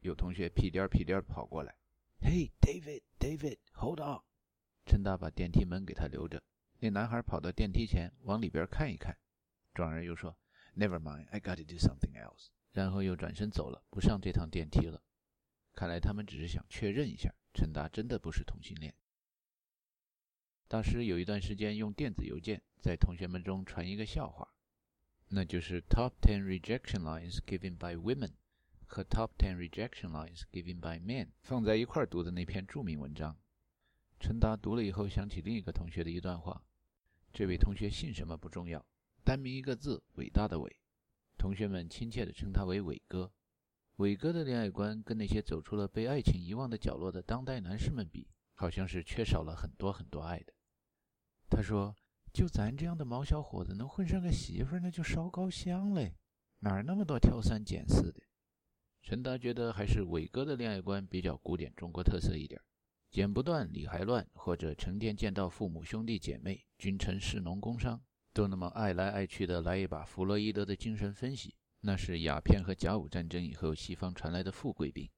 有同学屁颠屁颠跑过来：“Hey David, David, hold on。”陈达把电梯门给他留着。那男孩跑到电梯前，往里边看一看，转而又说：“Never mind, I got to do something else。”然后又转身走了，不上这趟电梯了。看来他们只是想确认一下，陈达真的不是同性恋。大师有一段时间用电子邮件在同学们中传一个笑话，那就是 “Top ten rejection lines given by women” 和 “Top ten rejection lines given by men” 放在一块儿读的那篇著名文章。陈达读了以后，想起另一个同学的一段话。这位同学姓什么不重要，单名一个字，伟大的伟。同学们亲切地称他为伟哥。伟哥的恋爱观跟那些走出了被爱情遗忘的角落的当代男士们比，好像是缺少了很多很多爱的。他说：“就咱这样的毛小伙子能混上个媳妇儿，那就烧高香嘞，哪儿那么多挑三拣四的？”陈达觉得还是伟哥的恋爱观比较古典中国特色一点。剪不断，理还乱，或者成天见到父母、兄弟姐妹、君臣、士农、工商，都那么爱来爱去的来一把弗洛伊德的精神分析，那是鸦片和甲午战争以后西方传来的富贵病。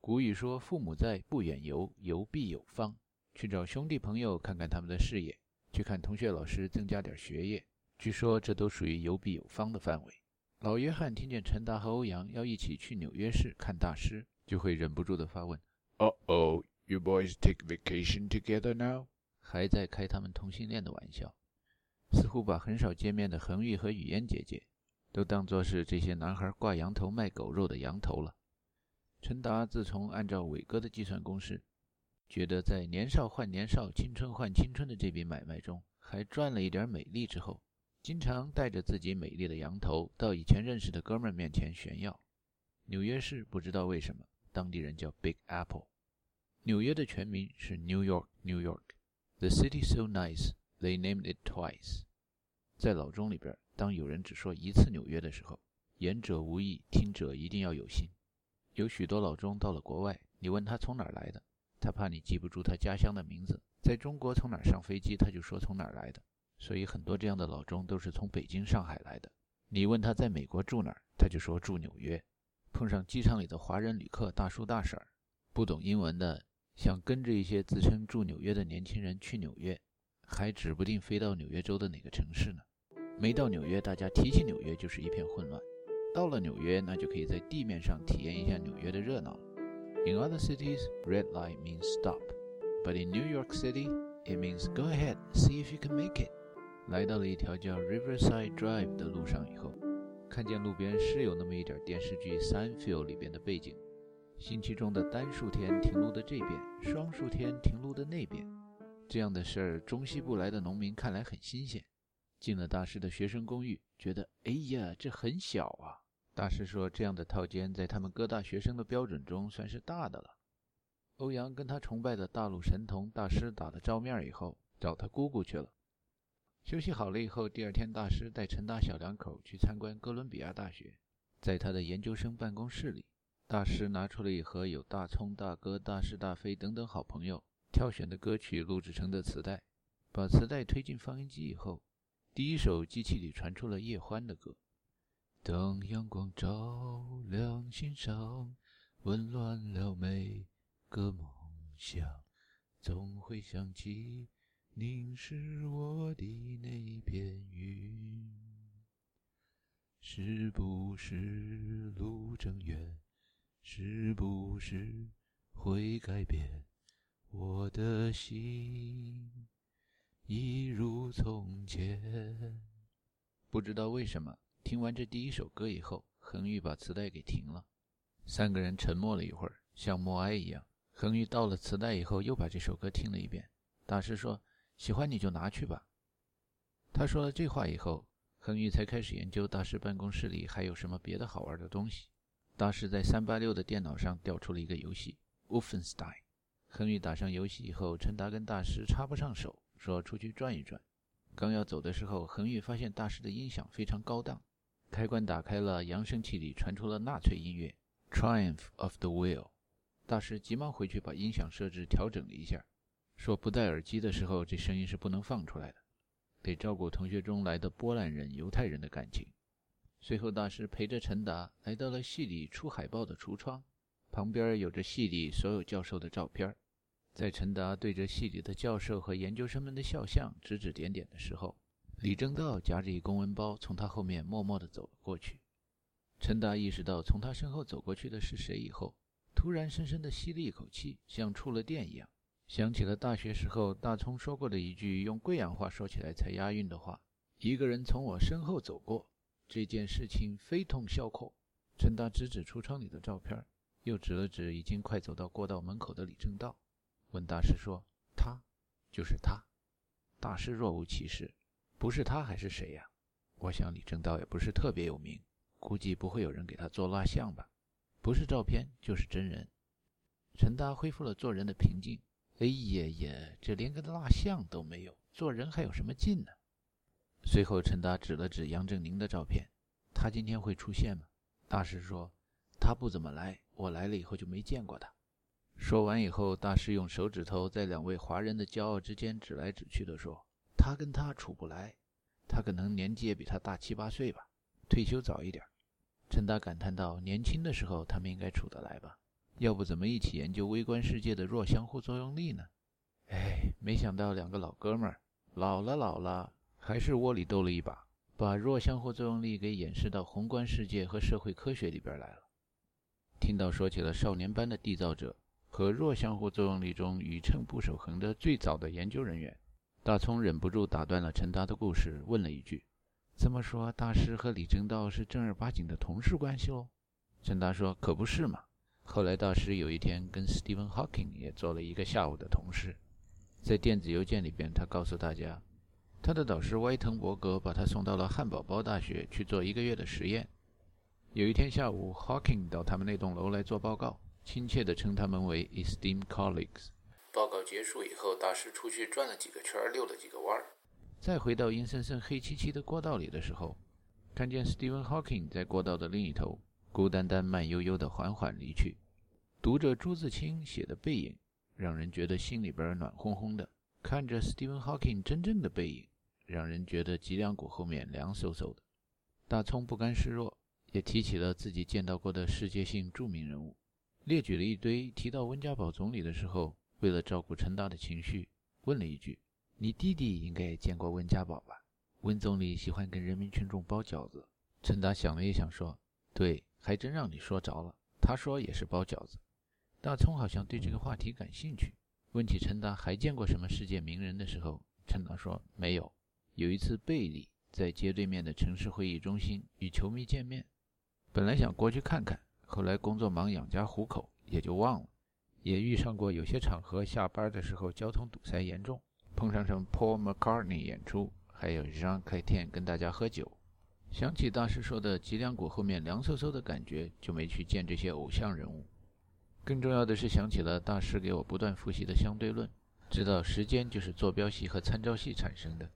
古语说：“父母在，不远游，游必有方。”去找兄弟朋友看看他们的事业，去看同学老师增加点学业，据说这都属于游必有方的范围。老约翰听见陈达和欧阳要一起去纽约市看大师，就会忍不住的发问：“Oh oh。” You boys take vacation together now？还在开他们同性恋的玩笑，似乎把很少见面的恒玉和雨嫣姐姐都当作是这些男孩挂羊头卖狗肉的羊头了。陈达自从按照伟哥的计算公式，觉得在年少换年少、青春换青春的这笔买卖中还赚了一点美丽之后，经常带着自己美丽的羊头到以前认识的哥们面前炫耀。纽约市不知道为什么，当地人叫 Big Apple。纽约的全名是 New York, New York. The city so nice, they named it twice. 在老中里边，当有人只说一次纽约的时候，言者无意，听者一定要有心。有许多老中到了国外，你问他从哪儿来的，他怕你记不住他家乡的名字。在中国从哪儿上飞机，他就说从哪儿来的。所以很多这样的老中都是从北京、上海来的。你问他在美国住哪儿，他就说住纽约。碰上机场里的华人旅客大叔大婶儿，不懂英文的，想跟着一些自称住纽约的年轻人去纽约，还指不定飞到纽约州的哪个城市呢。没到纽约，大家提起纽约就是一片混乱；到了纽约，那就可以在地面上体验一下纽约的热闹。In other cities, red light means stop, but in New York City, it means go ahead, see if you can make it. 来到了一条叫 Riverside Drive 的路上以后。看见路边是有那么一点电视剧《Seinfeld》里边的背景，星期中的单数天停路的这边，双数天停路的那边，这样的事儿，中西部来的农民看来很新鲜。进了大师的学生公寓，觉得哎呀，这很小啊。大师说，这样的套间在他们各大学生的标准中算是大的了。欧阳跟他崇拜的大陆神童大师打了照面以后，找他姑姑去了。休息好了以后，第二天，大师带陈大小两口去参观哥伦比亚大学。在他的研究生办公室里，大师拿出了一盒有大葱、大哥、大是大非等等好朋友挑选的歌曲录制成的磁带。把磁带推进放映机以后，第一首机器里传出了叶欢的歌：“当阳光照亮心上，温暖了每个梦想，总会想起。”凝视我的那片云，是不是路正远？是不是会改变我的心，一如从前？不知道为什么，听完这第一首歌以后，恒宇把磁带给停了。三个人沉默了一会儿，像默哀一样。恒宇到了磁带以后，又把这首歌听了一遍。大师说。喜欢你就拿去吧。他说了这话以后，恒宇才开始研究大师办公室里还有什么别的好玩的东西。大师在三八六的电脑上调出了一个游戏《Wolfenstein》。恒宇打上游戏以后，陈达跟大师插不上手，说出去转一转。刚要走的时候，恒宇发现大师的音响非常高档，开关打开了，扬声器里传出了纳粹音乐《Triumph of the Will》。大师急忙回去把音响设置调整了一下。说不戴耳机的时候，这声音是不能放出来的，得照顾同学中来的波兰人、犹太人的感情。随后，大师陪着陈达来到了系里出海报的橱窗，旁边有着系里所有教授的照片。在陈达对着系里的教授和研究生们的肖像指指点点的时候，李政道夹着一公文包从他后面默默地走了过去。陈达意识到从他身后走过去的是谁以后，突然深深地吸了一口气，像触了电一样。想起了大学时候大聪说过的一句用贵阳话说起来才押韵的话：“一个人从我身后走过，这件事情非同小可。”陈达指指橱窗里的照片，又指了指已经快走到过道门口的李正道，问大师说：“他就是他？”大师若无其事：“不是他还是谁呀？我想李正道也不是特别有名，估计不会有人给他做蜡像吧？不是照片就是真人。”陈达恢复了做人的平静。哎呀呀，这连个蜡像都没有，做人还有什么劲呢？随后，陈达指了指杨振宁的照片，他今天会出现吗？大师说他不怎么来，我来了以后就没见过他。说完以后，大师用手指头在两位华人的骄傲之间指来指去的说：“他跟他处不来，他可能年纪也比他大七八岁吧，退休早一点。”陈达感叹道：“年轻的时候他们应该处得来吧？”要不怎么一起研究微观世界的弱相互作用力呢？哎，没想到两个老哥们儿老了老了，还是窝里斗了一把，把弱相互作用力给演示到宏观世界和社会科学里边来了。听到说起了少年班的缔造者和弱相互作用力中宇称不守恒的最早的研究人员，大聪忍不住打断了陈达的故事，问了一句：“这么说，大师和李政道是正儿八经的同事关系喽？”陈达说：“可不是嘛。”后来，大师有一天跟 Stephen Hawking 也做了一个下午的同事。在电子邮件里边，他告诉大家，他的导师歪腾伯格把他送到了汉堡包大学去做一个月的实验。有一天下午，Hawking 到他们那栋楼来做报告，亲切地称他们为 Esteemed Colleagues。报告结束以后，大师出去转了几个圈，溜了几个弯儿。再回到阴森森、黑漆漆的过道里的时候，看见 Stephen Hawking 在过道的另一头。孤单单、慢悠悠地缓缓离去，读着朱自清写的背影，让人觉得心里边暖烘烘的；看着 Stephen Hawking 真正的背影，让人觉得脊梁骨后面凉飕飕的。大葱不甘示弱，也提起了自己见到过的世界性著名人物，列举了一堆。提到温家宝总理的时候，为了照顾陈达的情绪，问了一句：“你弟弟应该也见过温家宝吧？”温总理喜欢跟人民群众包饺子。陈达想了一想，说：“对，还真让你说着了。他说也是包饺子。”大葱好像对这个话题感兴趣，问起陈达还见过什么世界名人的时候，陈达说：“没有。有一次贝利。”在街对面的城市会议中心与球迷见面，本来想过去看看，后来工作忙养家糊口，也就忘了。也遇上过有些场合下班的时候交通堵塞严重，碰上什么 Paul McCartney 演出，还有 Jean c a t e n 跟大家喝酒。想起大师说的脊梁骨后面凉飕飕的感觉，就没去见这些偶像人物。更重要的是想起了大师给我不断复习的相对论，知道时间就是坐标系和参照系产生的。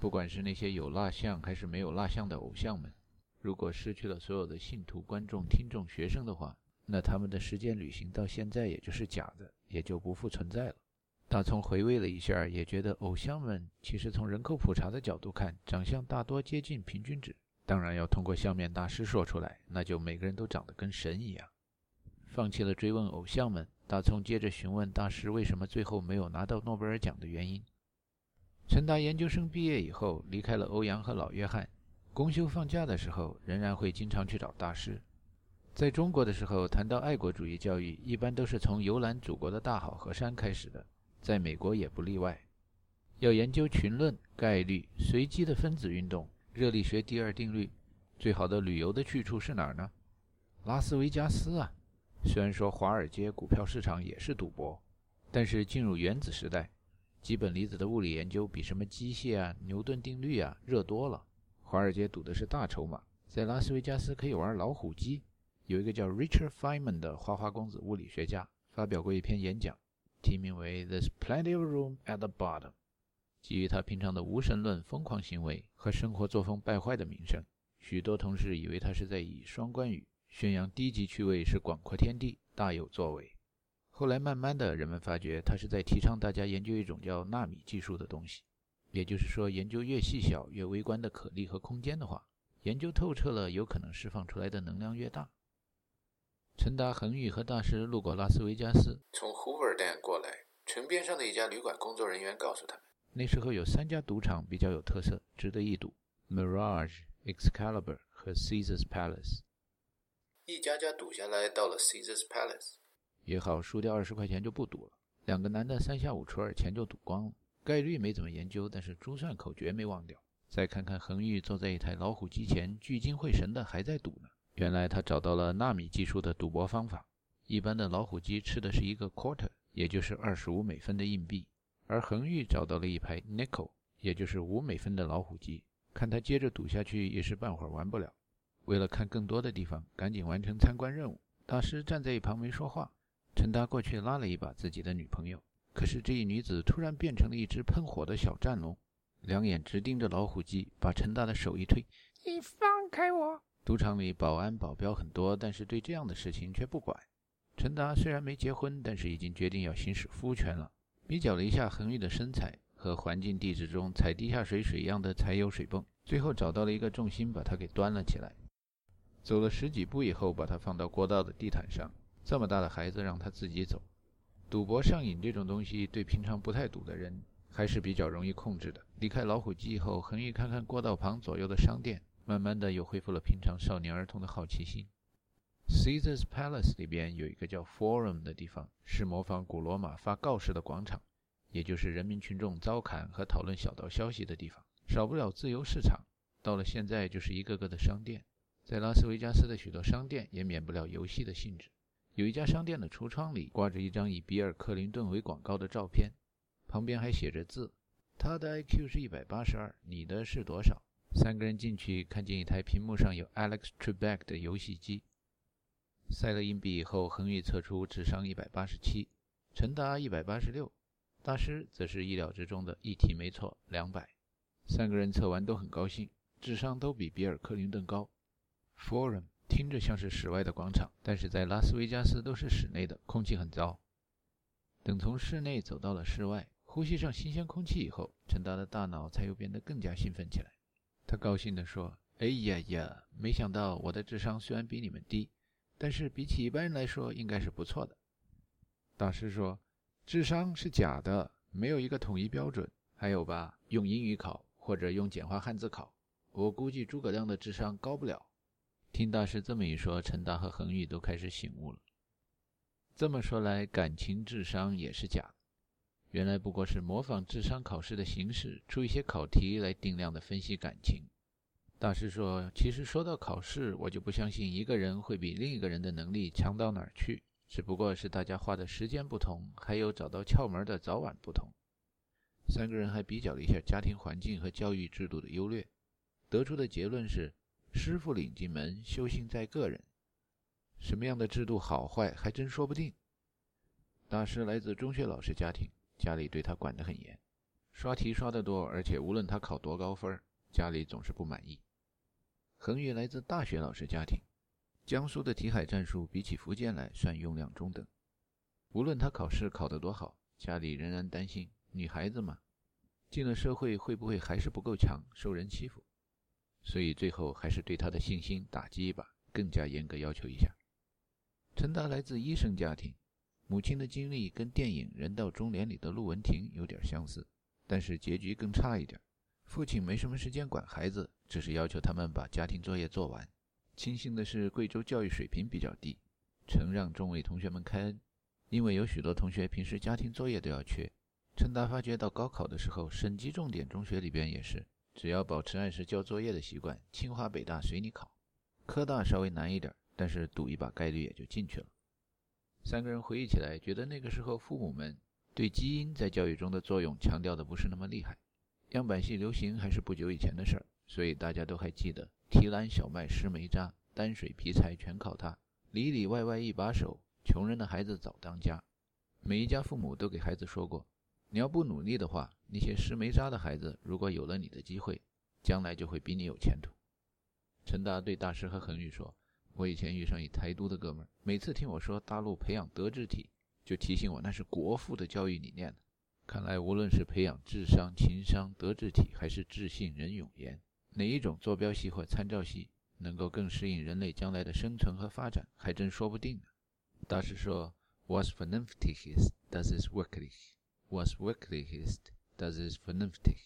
不管是那些有蜡像还是没有蜡像的偶像们，如果失去了所有的信徒、观众、听众、学生的话，那他们的时间旅行到现在也就是假的，也就不复存在了。大葱回味了一下，也觉得偶像们其实从人口普查的角度看，长相大多接近平均值。当然要通过相面大师说出来，那就每个人都长得跟神一样。放弃了追问偶像们，大葱接着询问大师为什么最后没有拿到诺贝尔奖的原因。陈达研究生毕业以后，离开了欧阳和老约翰。公休放假的时候，仍然会经常去找大师。在中国的时候，谈到爱国主义教育，一般都是从游览祖国的大好河山开始的，在美国也不例外。要研究群论、概率、随机的分子运动、热力学第二定律，最好的旅游的去处是哪儿呢？拉斯维加斯啊！虽然说华尔街股票市场也是赌博，但是进入原子时代。基本粒子的物理研究比什么机械啊、牛顿定律啊热多了。华尔街赌的是大筹码，在拉斯维加斯可以玩老虎机。有一个叫 Richard Feynman 的花花公子物理学家，发表过一篇演讲，题名为 "There's Plenty of Room at the Bottom"。基于他平常的无神论疯狂行为和生活作风败坏的名声，许多同事以为他是在以双关语宣扬低级趣味是广阔天地，大有作为。后来慢慢的，人们发觉他是在提倡大家研究一种叫纳米技术的东西，也就是说，研究越细小、越微观的可粒和空间的话，研究透彻了，有可能释放出来的能量越大。陈达、恒宇和大师路过拉斯维加斯，从 Hoover Dam 过来，城边上的一家旅馆工作人员告诉他们，那时候有三家赌场比较有特色，值得一赌：Mirage、Excalibur 和 Caesar's Palace。一家家赌下来，到了 Caesar's Palace。也好输掉二十块钱就不赌了。两个男的三下五除二钱就赌光了。概率没怎么研究，但是珠算口诀没忘掉。再看看恒玉坐在一台老虎机前聚精会神的还在赌呢。原来他找到了纳米技术的赌博方法。一般的老虎机吃的是一个 quarter，也就是二十五美分的硬币，而恒玉找到了一排 nickel，也就是五美分的老虎机。看他接着赌下去，一时半会儿玩不了。为了看更多的地方，赶紧完成参观任务。大师站在一旁没说话。陈达过去拉了一把自己的女朋友，可是这一女子突然变成了一只喷火的小战龙，两眼直盯着老虎机，把陈达的手一推：“你放开我！”赌场里保安保镖很多，但是对这样的事情却不管。陈达虽然没结婚，但是已经决定要行使夫权了。比较了一下恒玉的身材和环境地质中踩地下水水一样的柴油水泵，最后找到了一个重心，把它给端了起来。走了十几步以后，把它放到过道的地毯上。这么大的孩子让他自己走，赌博上瘾这种东西，对平常不太赌的人还是比较容易控制的。离开老虎机以后，恒玉看看过道旁左右的商店，慢慢的又恢复了平常少年儿童的好奇心。Caesar's Palace 里边有一个叫 Forum 的地方，是模仿古罗马发告示的广场，也就是人民群众遭砍和讨论小道消息的地方。少不了自由市场，到了现在就是一个个的商店。在拉斯维加斯的许多商店也免不了游戏的性质。有一家商店的橱窗里挂着一张以比尔·克林顿为广告的照片，旁边还写着字：“他的 IQ 是一百八十二，你的是多少？”三个人进去，看见一台屏幕上有 Alex Trebek 的游戏机。塞了硬币以后，恒宇测出智商一百八十七，陈达一百八十六，大师则是意料之中的一题没错，两百。三个人测完都很高兴，智商都比比尔·克林顿高。Forum。听着像是室外的广场，但是在拉斯维加斯都是室内的，空气很糟。等从室内走到了室外，呼吸上新鲜空气以后，陈达的大脑才又变得更加兴奋起来。他高兴地说哎呀呀，没想到我的智商虽然比你们低，但是比起一般人来说，应该是不错的。大师说，智商是假的，没有一个统一标准。还有吧，用英语考或者用简化汉字考，我估计诸葛亮的智商高不了。听大师这么一说，陈达和恒宇都开始醒悟了。这么说来，感情智商也是假，原来不过是模仿智商考试的形式，出一些考题来定量的分析感情。大师说，其实说到考试，我就不相信一个人会比另一个人的能力强到哪儿去，只不过是大家花的时间不同，还有找到窍门的早晚不同。三个人还比较了一下家庭环境和教育制度的优劣，得出的结论是：师傅领进门，修行在个人。什么样的制度好坏，还真说不定。大师来自中学老师家庭，家里对他管得很严，刷题刷得多，而且无论他考多高分，家里总是不满意。恒宇来自大学老师家庭，江苏的题海战术比起福建来算用量中等，无论他考试考得多好，家里仍然担心。女孩子嘛，进了社会会不会还是不够强，受人欺负？所以最后还是对他的信心打击一把，更加严格要求一下。陈达来自医生家庭，母亲的经历跟电影《人到中年》里的陆文婷有点相似，但是结局更差一点。父亲没什么时间管孩子，只是要求他们把家庭作业做完。庆幸的是，贵州教育水平比较低，曾让众位同学们开恩，因为有许多同学平时家庭作业都要缺。陈达发觉到高考的时候，省级重点中学里边也是，只要保持按时交作业的习惯，清华北大随你考。科大稍微难一点，但是赌一把概率也就进去了。三个人回忆起来，觉得那个时候父母们对基因在教育中的作用强调的不是那么厉害。样板戏流行还是不久以前的事儿，所以大家都还记得“提篮小麦湿煤渣，担水劈柴全靠他，里里外外一把手，穷人的孩子早当家”。每一家父母都给孩子说过。你要不努力的话，那些湿煤渣的孩子，如果有了你的机会，将来就会比你有前途。陈达对大师和恒宇说：“我以前遇上一台督的哥们儿，每次听我说大陆培养德智体，就提醒我那是国父的教育理念看来无论是培养智商、情商、德智体，还是智信、仁勇言，哪一种坐标系或参照系能够更适应人类将来的生存和发展，还真说不定呢。”大师说：“What's vernünftig ist, das ist wirklich。” Was wirklich das is vernünftig？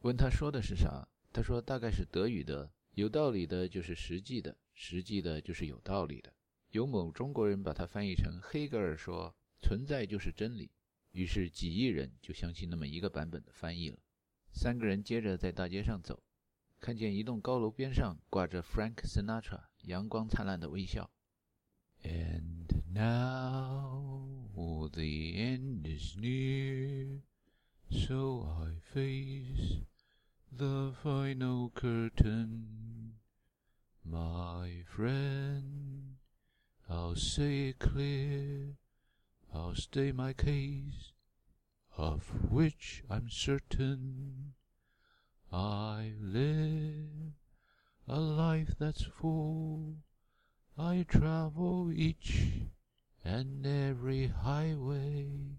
问他说的是啥？他说大概是德语的“有道理的就是实际的，实际的就是有道理的”。有某中国人把它翻译成黑格尔说“存在就是真理”，于是几亿人就相信那么一个版本的翻译了。三个人接着在大街上走，看见一栋高楼边上挂着 Frank Sinatra 阳光灿烂的微笑。And now the end is near, so I face the final curtain. My friend, I'll say it clear, I'll state my case, of which I'm certain. I live a life that's full I travel each and every highway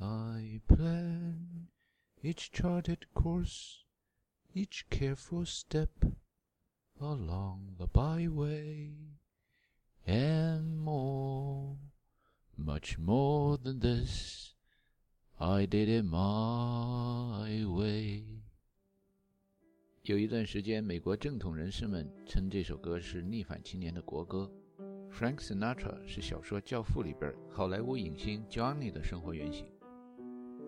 I planned each charted course, each careful step along the byway, and more, much more than this, I did it my way. 有一段时间，美国正统人士们称这首歌是逆反青年的国歌。Frank Sinatra 是小说《教父》里边好莱坞影星 Johnny 的生活原型。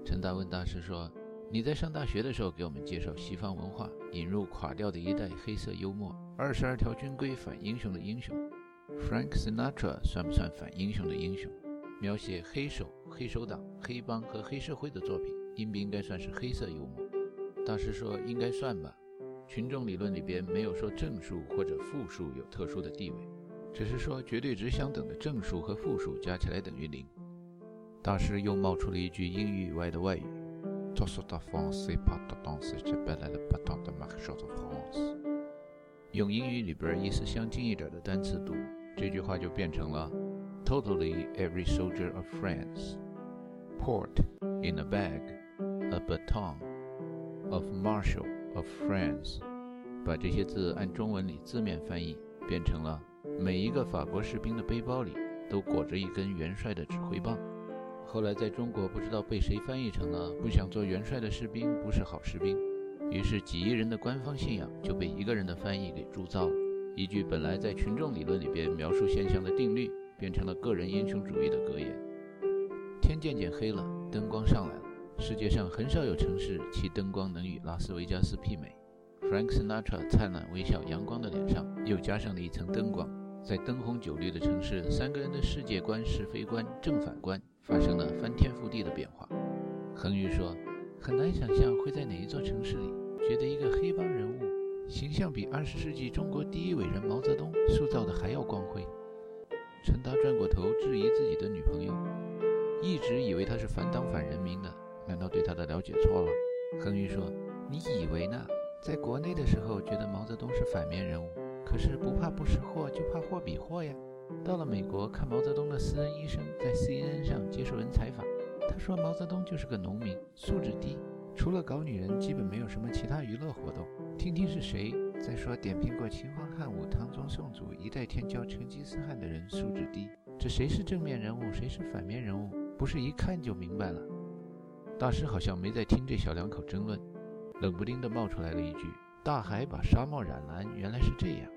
陈达问大师说：“你在上大学的时候给我们介绍西方文化，引入垮掉的一代黑色幽默，二十二条军规反英雄的英雄。Frank Sinatra 算不算反英雄的英雄？描写黑手、黑手党、黑帮和黑社会的作品，应不应该算是黑色幽默？”大师说：“应该算吧。”群众理论里边没有说正数或者负数有特殊的地位，只是说绝对值相等的正数和负数加起来等于零。大师又冒出了一句英语以外的外语 tas ta fang se pas ta tans si ta bella patta matcha to france。用英语里边意思相近一点的单词读，这句话就变成了：Totally every soldier of France, port in a bag, a baton of Marshal of France。把这些字按中文里字面翻译，变成了每一个法国士兵的背包里都裹着一根元帅的指挥棒。后来在中国不知道被谁翻译成了“不想做元帅的士兵不是好士兵”，于是几亿人的官方信仰就被一个人的翻译给铸造了。一句本来在群众理论里边描述现象的定律，变成了个人英雄主义的格言。天渐渐黑了，灯光上来了。世界上很少有城市其灯光能与拉斯维加斯媲美。Frank Sinatra 灿烂微笑阳光的脸上又加上了一层灯光，在灯红酒绿的城市，三个人的世界观、是非观、正反观。发生了翻天覆地的变化。恒宇说：“很难想象会在哪一座城市里，觉得一个黑帮人物形象比二十世纪中国第一伟人毛泽东塑造的还要光辉。”陈达转过头质疑自己的女朋友：“一直以为他是反党反人民的，难道对他的了解错了？”恒宇说：“你以为呢？在国内的时候觉得毛泽东是反面人物，可是不怕不识货，就怕货比货呀。”到了美国，看毛泽东的私人医生在 CNN 上接受人采访，他说毛泽东就是个农民，素质低，除了搞女人，基本没有什么其他娱乐活动。听听是谁在说点评过秦皇汉武、唐宗宋祖一代天骄成吉思汗的人素质低？这谁是正面人物，谁是反面人物？不是一看就明白了。大师好像没在听这小两口争论，冷不丁的冒出来了一句：“大海把沙漠染蓝，原来是这样。”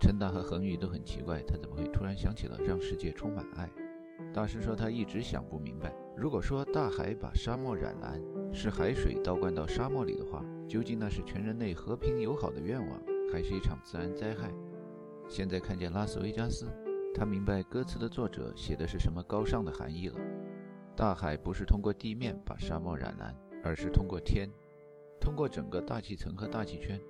陈达和恒宇都很奇怪，他怎么会突然想起了让世界充满爱？大师说他一直想不明白，如果说大海把沙漠染蓝是海水倒灌到沙漠里的话，究竟那是全人类和平友好的愿望，还是一场自然灾害？现在看见拉斯维加斯，他明白歌词的作者写的是什么高尚的含义了。大海不是通过地面把沙漠染蓝，而是通过天，通过整个大气层和大气圈。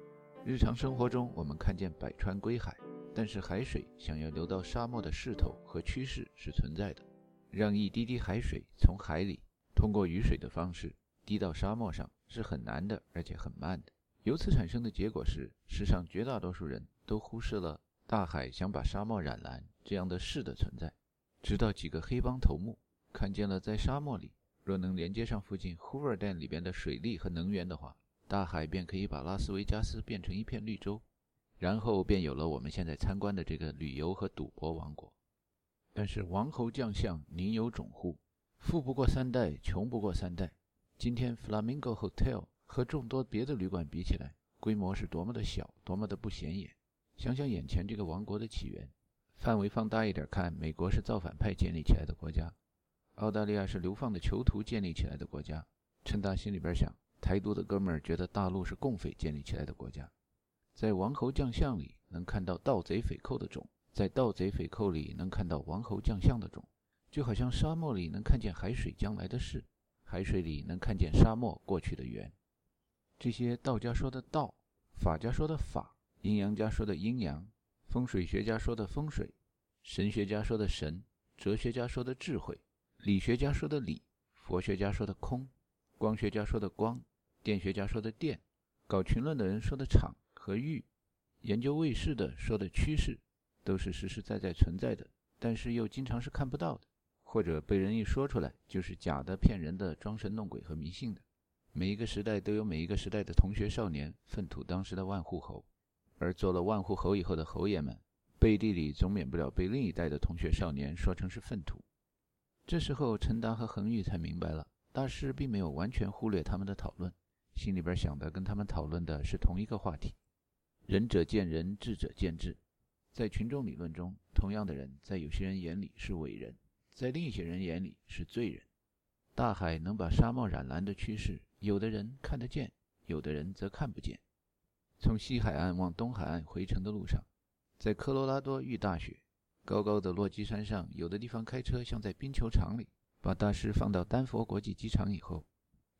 日常生活中，我们看见百川归海，但是海水想要流到沙漠的势头和趋势是存在的。让一滴滴海水从海里通过雨水的方式滴到沙漠上是很难的，而且很慢的。由此产生的结果是，世上绝大多数人都忽视了大海想把沙漠染蓝这样的事的存在。直到几个黑帮头目看见了，在沙漠里若能连接上附近 Hoover Dam 里边的水利和能源的话。大海便可以把拉斯维加斯变成一片绿洲，然后便有了我们现在参观的这个旅游和赌博王国。但是王侯将相宁有种乎？富不过三代，穷不过三代。今天 Flamingo Hotel 和众多别的旅馆比起来，规模是多么的小，多么的不显眼。想想眼前这个王国的起源，范围放大一点看，美国是造反派建立起来的国家，澳大利亚是流放的囚徒建立起来的国家。陈达心里边想。台独的哥们儿觉得大陆是共匪建立起来的国家，在王侯将相里能看到盗贼匪寇的种，在盗贼匪寇里能看到王侯将相的种，就好像沙漠里能看见海水将来的事，海水里能看见沙漠过去的缘。这些道家说的道，法家说的法，阴阳家说的阴阳，风水学家说的风水，神学家说的神，哲学家说的智慧，理学家说的理，佛学家说的空，光学家说的光。电学家说的电，搞群论的人说的场和域，研究卫士的说的趋势，都是实实在在存在的，但是又经常是看不到的，或者被人一说出来就是假的、骗人的、装神弄鬼和迷信的。每一个时代都有每一个时代的同学少年粪土当时的万户侯，而做了万户侯以后的侯爷们，背地里总免不了被另一代的同学少年说成是粪土。这时候，陈达和恒玉才明白了，大师并没有完全忽略他们的讨论。心里边想的跟他们讨论的是同一个话题，仁者见仁，智者见智。在群众理论中，同样的人在有些人眼里是伟人，在另一些人眼里是罪人。大海能把沙漠染蓝的趋势，有的人看得见，有的人则看不见。从西海岸往东海岸回程的路上，在科罗拉多遇大雪，高高的落基山上，有的地方开车像在冰球场里。把大师放到丹佛国际机场以后。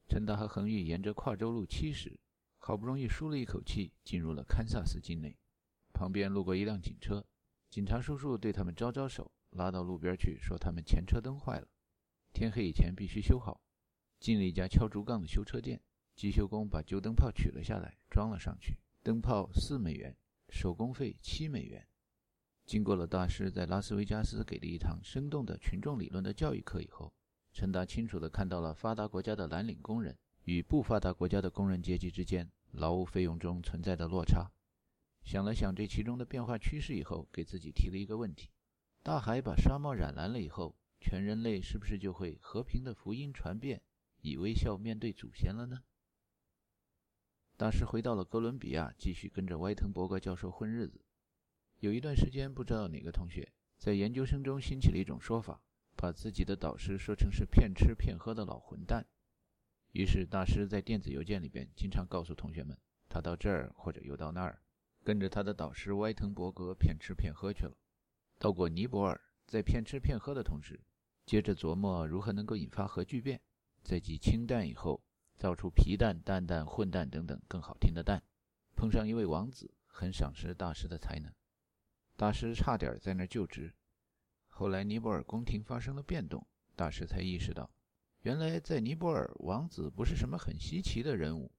陈达和恒玉沿着跨州路七十，好不容易舒了一口气，进入了堪萨斯境内。旁边路过一辆警车，警察叔叔对他们招招手，拉到路边去，说他们前车灯坏了，天黑以前必须修好。进了一家敲竹杠的修车店，机修工把旧灯泡取了下来，装了上去。灯泡四美元，手工费七美元。经过了大师在拉斯维加斯给的一堂生动的群众理论的教育课以后，陈达清楚地看到了发达国家的蓝领工人与不发达国家的工人阶级之间劳务费用中存在的落差。想了想这其中的变化趋势以后，给自己提了一个问题：大海把沙漠染蓝了以后，全人类是不是就会和平的福音传遍，以微笑面对祖先了呢？大师回到了哥伦比亚，继续跟着歪藤伯格教授混日子。有一段时间，不知道哪个同学在研究生中兴起了一种说法，把自己的导师说成是骗吃骗喝的老混蛋。于是，大师在电子邮件里边经常告诉同学们，他到这儿或者又到那儿，跟着他的导师歪腾伯格骗吃骗喝去了。到过尼泊尔，在骗吃骗喝的同时，接着琢磨如何能够引发核聚变，在继氢弹以后。造出皮蛋、蛋蛋、混蛋等等更好听的蛋。碰上一位王子，很赏识大师的才能，大师差点在那儿就职。后来尼泊尔宫廷发生了变动，大师才意识到，原来在尼泊尔，王子不是什么很稀奇的人物。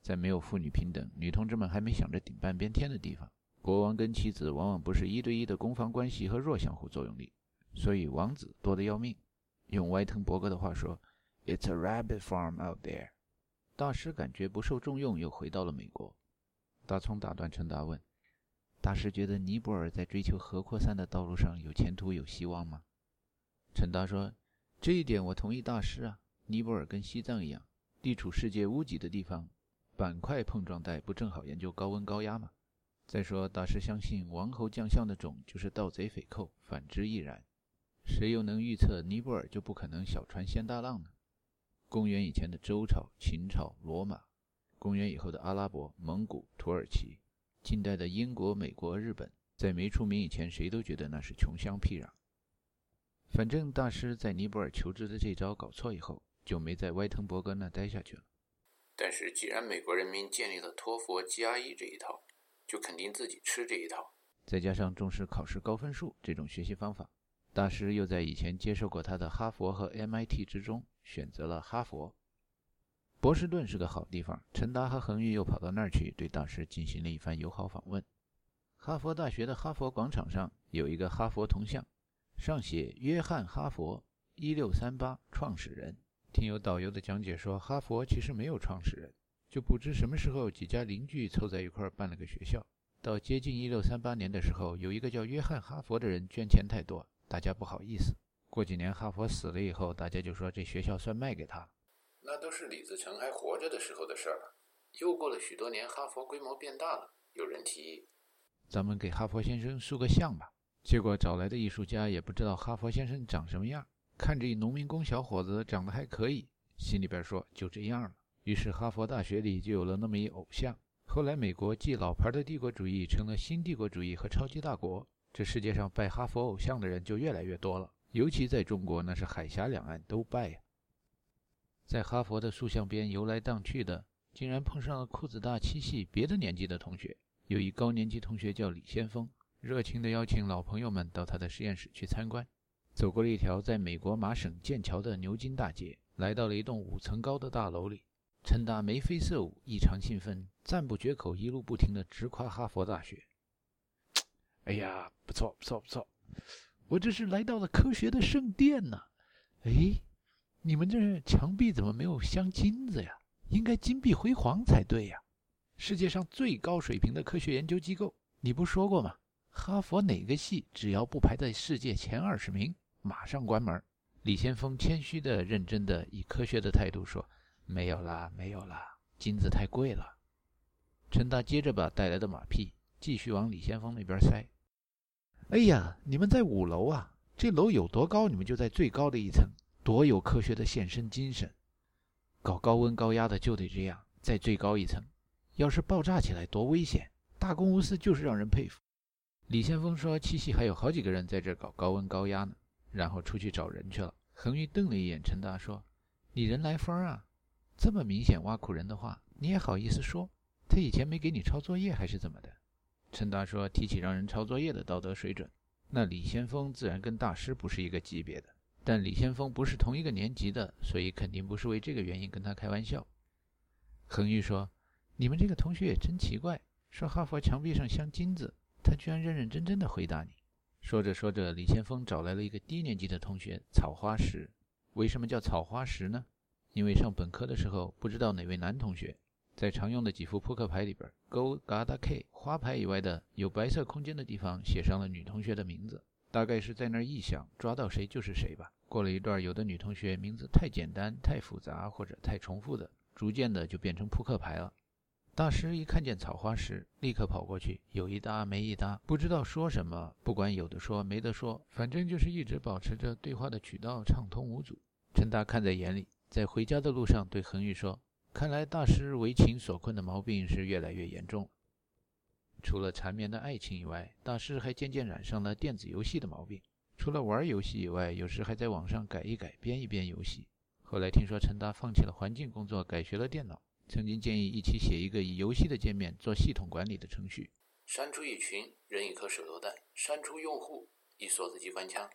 在没有妇女平等、女同志们还没想着顶半边天的地方，国王跟妻子往往不是一对一的攻防关系和弱相互作用力，所以王子多得要命。用歪腾伯格的话说：“It's a rabbit farm out there。”大师感觉不受重用，又回到了美国。大葱打断陈达问：“大师觉得尼泊尔在追求核扩散的道路上有前途、有希望吗？”陈达说：“这一点我同意大师啊。尼泊尔跟西藏一样，地处世界屋脊的地方，板块碰撞带不正好研究高温高压吗？再说，大师相信王侯将相的种就是盗贼匪寇，反之亦然。谁又能预测尼泊尔就不可能小船掀大浪呢？”公元以前的周朝、秦朝、罗马，公元以后的阿拉伯、蒙古、土耳其，近代的英国、美国、日本，在没出名以前，谁都觉得那是穷乡僻壤。反正大师在尼泊尔求知的这招搞错以后，就没在歪腾伯格那待下去了。但是，既然美国人民建立了托福 GRE 这一套，就肯定自己吃这一套。再加上重视考试高分数这种学习方法，大师又在以前接受过他的哈佛和 MIT 之中。选择了哈佛，波士顿是个好地方。陈达和恒玉又跑到那儿去，对大师进行了一番友好访问。哈佛大学的哈佛广场上有一个哈佛铜像，上写“约翰·哈佛，一六三八，创始人”。听有导游的讲解说，哈佛其实没有创始人，就不知什么时候几家邻居凑在一块儿办了个学校。到接近一六三八年的时候，有一个叫约翰·哈佛的人捐钱太多，大家不好意思。过几年哈佛死了以后，大家就说这学校算卖给他了。那都是李自成还活着的时候的事儿了。又过了许多年，哈佛规模变大了，有人提议，咱们给哈佛先生塑个像吧。结果找来的艺术家也不知道哈佛先生长什么样，看着一农民工小伙子长得还可以，心里边说就这样了。于是哈佛大学里就有了那么一偶像。后来美国继老牌的帝国主义成了新帝国主义和超级大国，这世界上拜哈佛偶像的人就越来越多了。尤其在中国，那是海峡两岸都拜呀。在哈佛的塑像边游来荡去的，竟然碰上了裤子大、七系别的年级的同学。有一高年级同学叫李先锋，热情地邀请老朋友们到他的实验室去参观。走过了一条在美国麻省剑桥的牛津大街，来到了一栋五层高的大楼里。陈达眉飞色舞，异常兴奋，赞不绝口，一路不停地直夸哈佛大学。哎呀，不错，不错，不错。我这是来到了科学的圣殿呢，哎，你们这墙壁怎么没有镶金子呀？应该金碧辉煌才对呀！世界上最高水平的科学研究机构，你不说过吗？哈佛哪个系只要不排在世界前二十名，马上关门。李先锋谦虚的、认真的以科学的态度说：“没有啦，没有啦，金子太贵了。”陈达接着把带来的马屁继续往李先锋那边塞。哎呀，你们在五楼啊！这楼有多高，你们就在最高的一层，多有科学的献身精神！搞高温高压的就得这样，在最高一层。要是爆炸起来，多危险！大公无私就是让人佩服。李先锋说：“七夕还有好几个人在这搞高温高压呢。”然后出去找人去了。恒玉瞪了一眼陈达，说：“你人来疯啊！这么明显挖苦人的话，你也好意思说？他以前没给你抄作业还是怎么的？陈达说：“提起让人抄作业的道德水准，那李先锋自然跟大师不是一个级别的。但李先锋不是同一个年级的，所以肯定不是为这个原因跟他开玩笑。”恒玉说：“你们这个同学也真奇怪，说哈佛墙壁上镶金子，他居然认认真真的回答你。”说着说着，李先锋找来了一个低年级的同学草花石。为什么叫草花石呢？因为上本科的时候，不知道哪位男同学。在常用的几副扑克牌里边，勾、嘎达、K 花牌以外的有白色空间的地方写上了女同学的名字，大概是在那儿臆想抓到谁就是谁吧。过了一段，有的女同学名字太简单、太复杂或者太重复的，逐渐的就变成扑克牌了。大师一看见草花时，立刻跑过去，有一搭没一搭，不知道说什么，不管有的说没得说，反正就是一直保持着对话的渠道畅通无阻。陈达看在眼里，在回家的路上对恒玉说。看来大师为情所困的毛病是越来越严重了。除了缠绵的爱情以外，大师还渐渐染上了电子游戏的毛病。除了玩游戏以外，有时还在网上改一改、编一编游戏。后来听说陈达放弃了环境工作，改学了电脑，曾经建议一起写一个以游戏的界面做系统管理的程序。删除一群，人一颗手榴弹；删除用户，一梭子机关枪。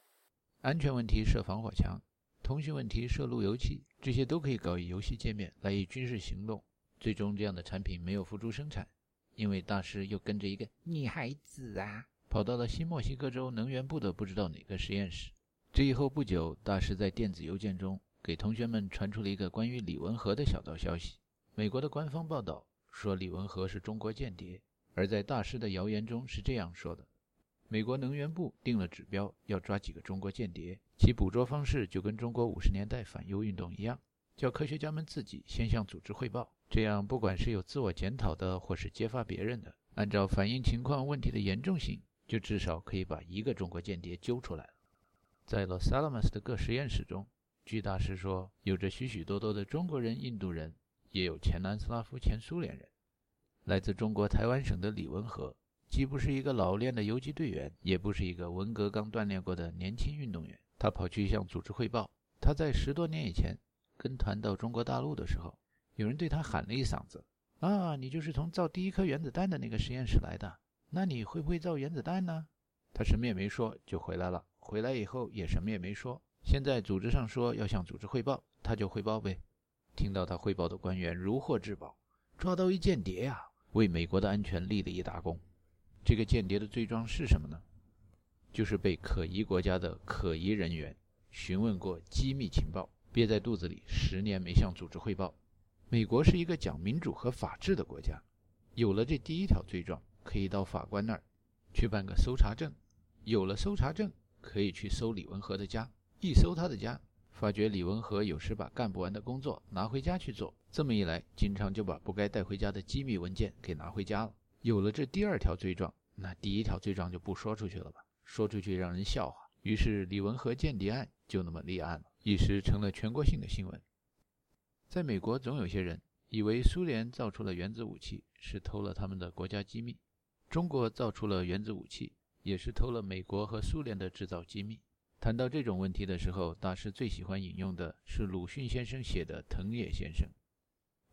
安全问题设防火墙。通讯问题设路由器，这些都可以搞以游戏界面来以军事行动。最终，这样的产品没有付诸生产，因为大师又跟着一个女孩子啊，跑到了新墨西哥州能源部的不知道哪个实验室。这以后不久，大师在电子邮件中给同学们传出了一个关于李文和的小道消息。美国的官方报道说李文和是中国间谍，而在大师的谣言中是这样说的。美国能源部定了指标，要抓几个中国间谍，其捕捉方式就跟中国五十年代反右运动一样，叫科学家们自己先向组织汇报，这样不管是有自我检讨的，或是揭发别人的，按照反映情况问题的严重性，就至少可以把一个中国间谍揪出来了。在 Los Alamos 的各实验室中，据大师说，有着许许多多的中国人、印度人，也有前南斯拉夫、前苏联人，来自中国台湾省的李文和。既不是一个老练的游击队员，也不是一个文革刚锻炼过的年轻运动员。他跑去向组织汇报。他在十多年以前跟团到中国大陆的时候，有人对他喊了一嗓子：“啊，你就是从造第一颗原子弹的那个实验室来的？那你会不会造原子弹呢？”他什么也没说就回来了。回来以后也什么也没说。现在组织上说要向组织汇报，他就汇报呗。听到他汇报的官员如获至宝，抓到一间谍呀，为美国的安全立了一大功。这个间谍的罪状是什么呢？就是被可疑国家的可疑人员询问过机密情报，憋在肚子里十年没向组织汇报。美国是一个讲民主和法治的国家，有了这第一条罪状，可以到法官那儿去办个搜查证。有了搜查证，可以去搜李文和的家。一搜他的家，发觉李文和有时把干不完的工作拿回家去做。这么一来，经常就把不该带回家的机密文件给拿回家了。有了这第二条罪状，那第一条罪状就不说出去了吧？说出去让人笑话。于是李文和间谍案就那么立案了，一时成了全国性的新闻。在美国，总有些人以为苏联造出了原子武器是偷了他们的国家机密，中国造出了原子武器也是偷了美国和苏联的制造机密。谈到这种问题的时候，大师最喜欢引用的是鲁迅先生写的《藤野先生》：“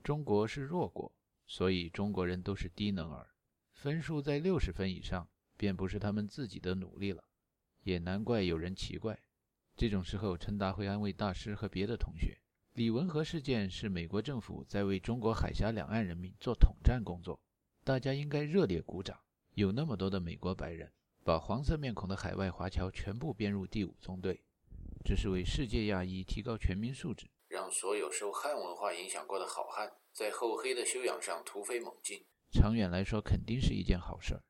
中国是弱国，所以中国人都是低能儿。”分数在六十分以上，便不是他们自己的努力了，也难怪有人奇怪。这种时候，陈达会安慰大师和别的同学：“李文和事件是美国政府在为中国海峡两岸人民做统战工作，大家应该热烈鼓掌。有那么多的美国白人，把黄色面孔的海外华侨全部编入第五纵队，这是为世界亚裔提高全民素质，让所有受汉文化影响过的好汉在厚黑的修养上突飞猛进。”长远来说肯定是一件好事儿，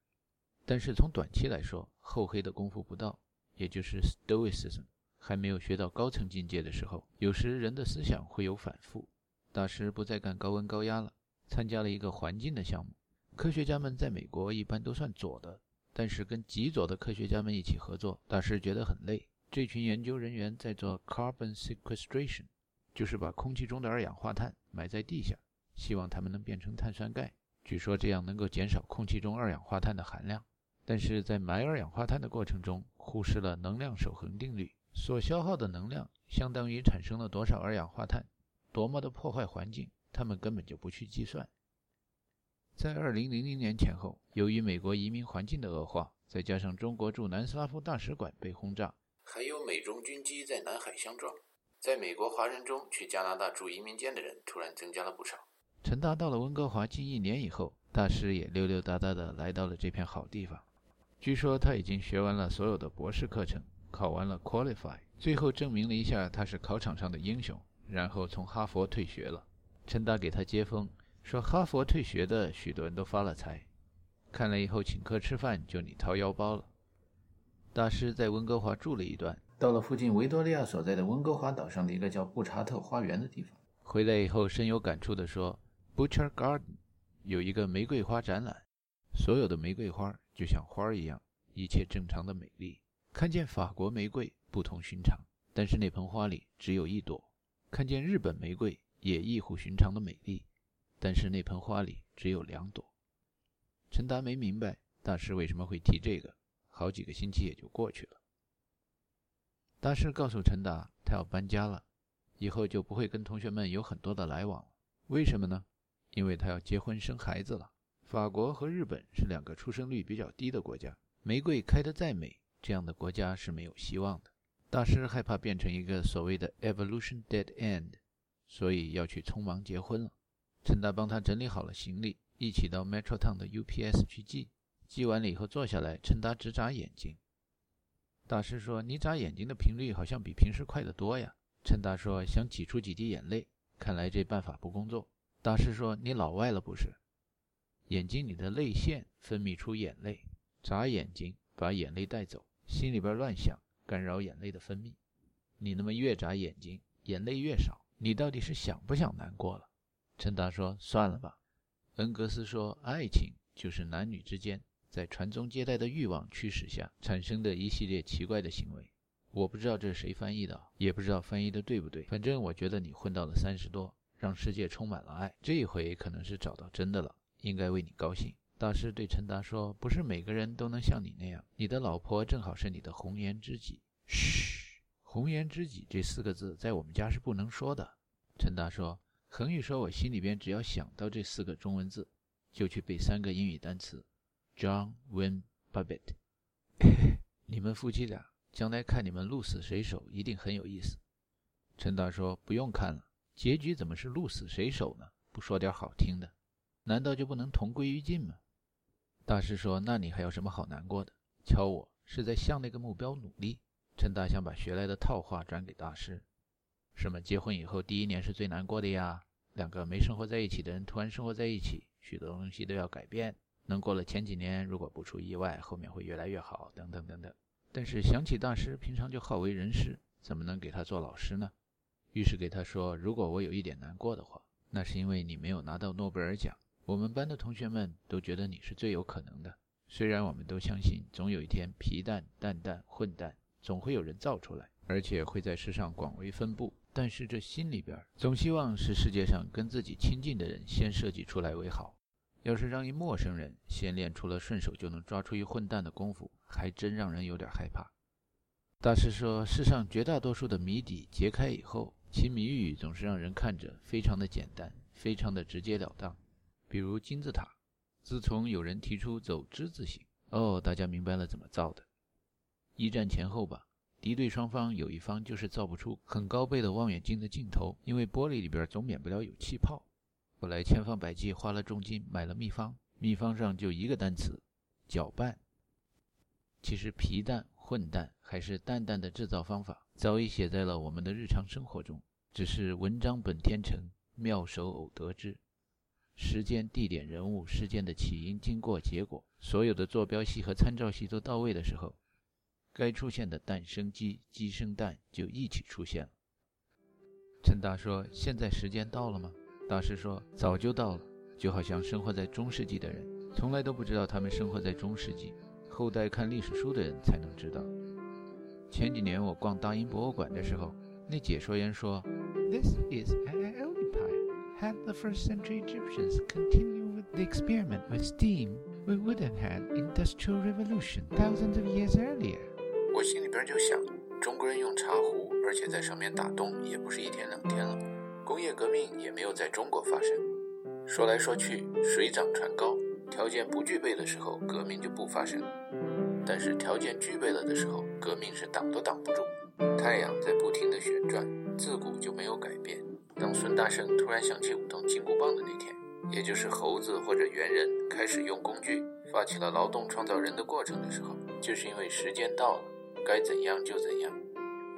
但是从短期来说，厚黑的功夫不到，也就是 Stoicism 还没有学到高层境界的时候，有时人的思想会有反复。大师不再干高温高压了，参加了一个环境的项目。科学家们在美国一般都算左的，但是跟极左的科学家们一起合作，大师觉得很累。这群研究人员在做 carbon sequestration，就是把空气中的二氧化碳埋在地下，希望它们能变成碳酸钙。据说这样能够减少空气中二氧化碳的含量，但是在埋二氧化碳的过程中，忽视了能量守恒定律，所消耗的能量相当于产生了多少二氧化碳，多么的破坏环境，他们根本就不去计算。在二零零零年前后，由于美国移民环境的恶化，再加上中国驻南斯拉夫大使馆被轰炸，还有美中军机在南海相撞，在美国华人中去加拿大驻移民间的人突然增加了不少。陈达到了温哥华近一年以后，大师也溜溜达达的来到了这片好地方。据说他已经学完了所有的博士课程，考完了 Qualify，最后证明了一下他是考场上的英雄，然后从哈佛退学了。陈达给他接风，说哈佛退学的许多人都发了财，看来以后请客吃饭就你掏腰包了。大师在温哥华住了一段，到了附近维多利亚所在的温哥华岛上的一个叫布查特花园的地方。回来以后深有感触地说，Butcher Garden 有一个玫瑰花展览，所有的玫瑰花就像花儿一样，一切正常的美丽。看见法国玫瑰不同寻常，但是那盆花里只有一朵；看见日本玫瑰也异乎寻常的美丽，但是那盆花里只有两朵。陈达没明白大师为什么会提这个，好几个星期也就过去了。大师告诉陈达，他要搬家了，以后就不会跟同学们有很多的来往了。为什么呢？因为他要结婚生孩子了。法国和日本是两个出生率比较低的国家，玫瑰开得再美，这样的国家是没有希望的。大师害怕变成一个所谓的 evolution dead end，所以要去匆忙结婚了。陈达帮他整理好了行李，一起到 Metro Town 的 UPS 去寄。寄完了以后坐下来，陈达直眨眼睛。大师说：“你眨眼睛的频率好像比平时快得多呀。”陈达说：“想挤出几滴眼泪，看来这办法不工作。”大师说：“你老外了不是？眼睛里的泪腺分泌出眼泪，眨眼睛把眼泪带走，心里边乱想，干扰眼泪的分泌。你那么越眨眼睛，眼泪越少，你到底是想不想难过了？”陈达说：“算了吧。”恩格斯说：“爱情就是男女之间。”在传宗接代的欲望驱使下产生的一系列奇怪的行为，我不知道这是谁翻译的，也不知道翻译的对不对。反正我觉得你混到了三十多，让世界充满了爱，这一回可能是找到真的了，应该为你高兴。大师对陈达说：“不是每个人都能像你那样，你的老婆正好是你的红颜知己。”嘘，红颜知己这四个字在我们家是不能说的。陈达说：“恒宇说我心里边只要想到这四个中文字，就去背三个英语单词。” John Wayne Babbitt，你们夫妻俩将来看你们鹿死谁手一定很有意思。陈达说：“不用看了，结局怎么是鹿死谁手呢？不说点好听的，难道就不能同归于尽吗？”大师说：“那你还有什么好难过的？瞧我是在向那个目标努力。”陈达想把学来的套话转给大师：“什么结婚以后第一年是最难过的呀？两个没生活在一起的人突然生活在一起，许多东西都要改变。”能过了前几年，如果不出意外，后面会越来越好，等等等等。但是想起大师平常就好为人师，怎么能给他做老师呢？于是给他说：“如果我有一点难过的话，那是因为你没有拿到诺贝尔奖。我们班的同学们都觉得你是最有可能的。虽然我们都相信，总有一天皮蛋、蛋蛋、混蛋总会有人造出来，而且会在世上广为分布。但是这心里边总希望是世界上跟自己亲近的人先设计出来为好。”要是让一陌生人先练出了顺手就能抓出一混蛋的功夫，还真让人有点害怕。大师说，世上绝大多数的谜底揭开以后，其谜语总是让人看着非常的简单，非常的直截了当。比如金字塔，自从有人提出走之字形，哦，大家明白了怎么造的。一战前后吧，敌对双方有一方就是造不出很高倍的望远镜的镜头，因为玻璃里边总免不了有气泡。后来千方百计花了重金买了秘方，秘方上就一个单词：搅拌。其实皮蛋、混蛋还是蛋蛋的制造方法，早已写在了我们的日常生活中。只是文章本天成，妙手偶得之。时间、地点、人物、事件的起因、经过、结果，所有的坐标系和参照系都到位的时候，该出现的蛋生鸡，鸡生蛋就一起出现了。陈达说：“现在时间到了吗？”大师说：“早就到了，就好像生活在中世纪的人，从来都不知道他们生活在中世纪，后代看历史书的人才能知道。前几年我逛大英博物馆的时候，那解说员说：‘This is an early pile. Had the first-century Egyptians continued with the experiment with steam, we would have had industrial revolution thousands of years earlier。’边就想，中国人用茶壶，而且在上面打洞，也不是一天两天了。”工业革命也没有在中国发生。说来说去，水涨船高，条件不具备的时候，革命就不发生；但是条件具备了的时候，革命是挡都挡不住。太阳在不停地旋转，自古就没有改变。当孙大圣突然想起舞动金箍棒的那天，也就是猴子或者猿人开始用工具发起了劳动创造人的过程的时候，就是因为时间到了，该怎样就怎样。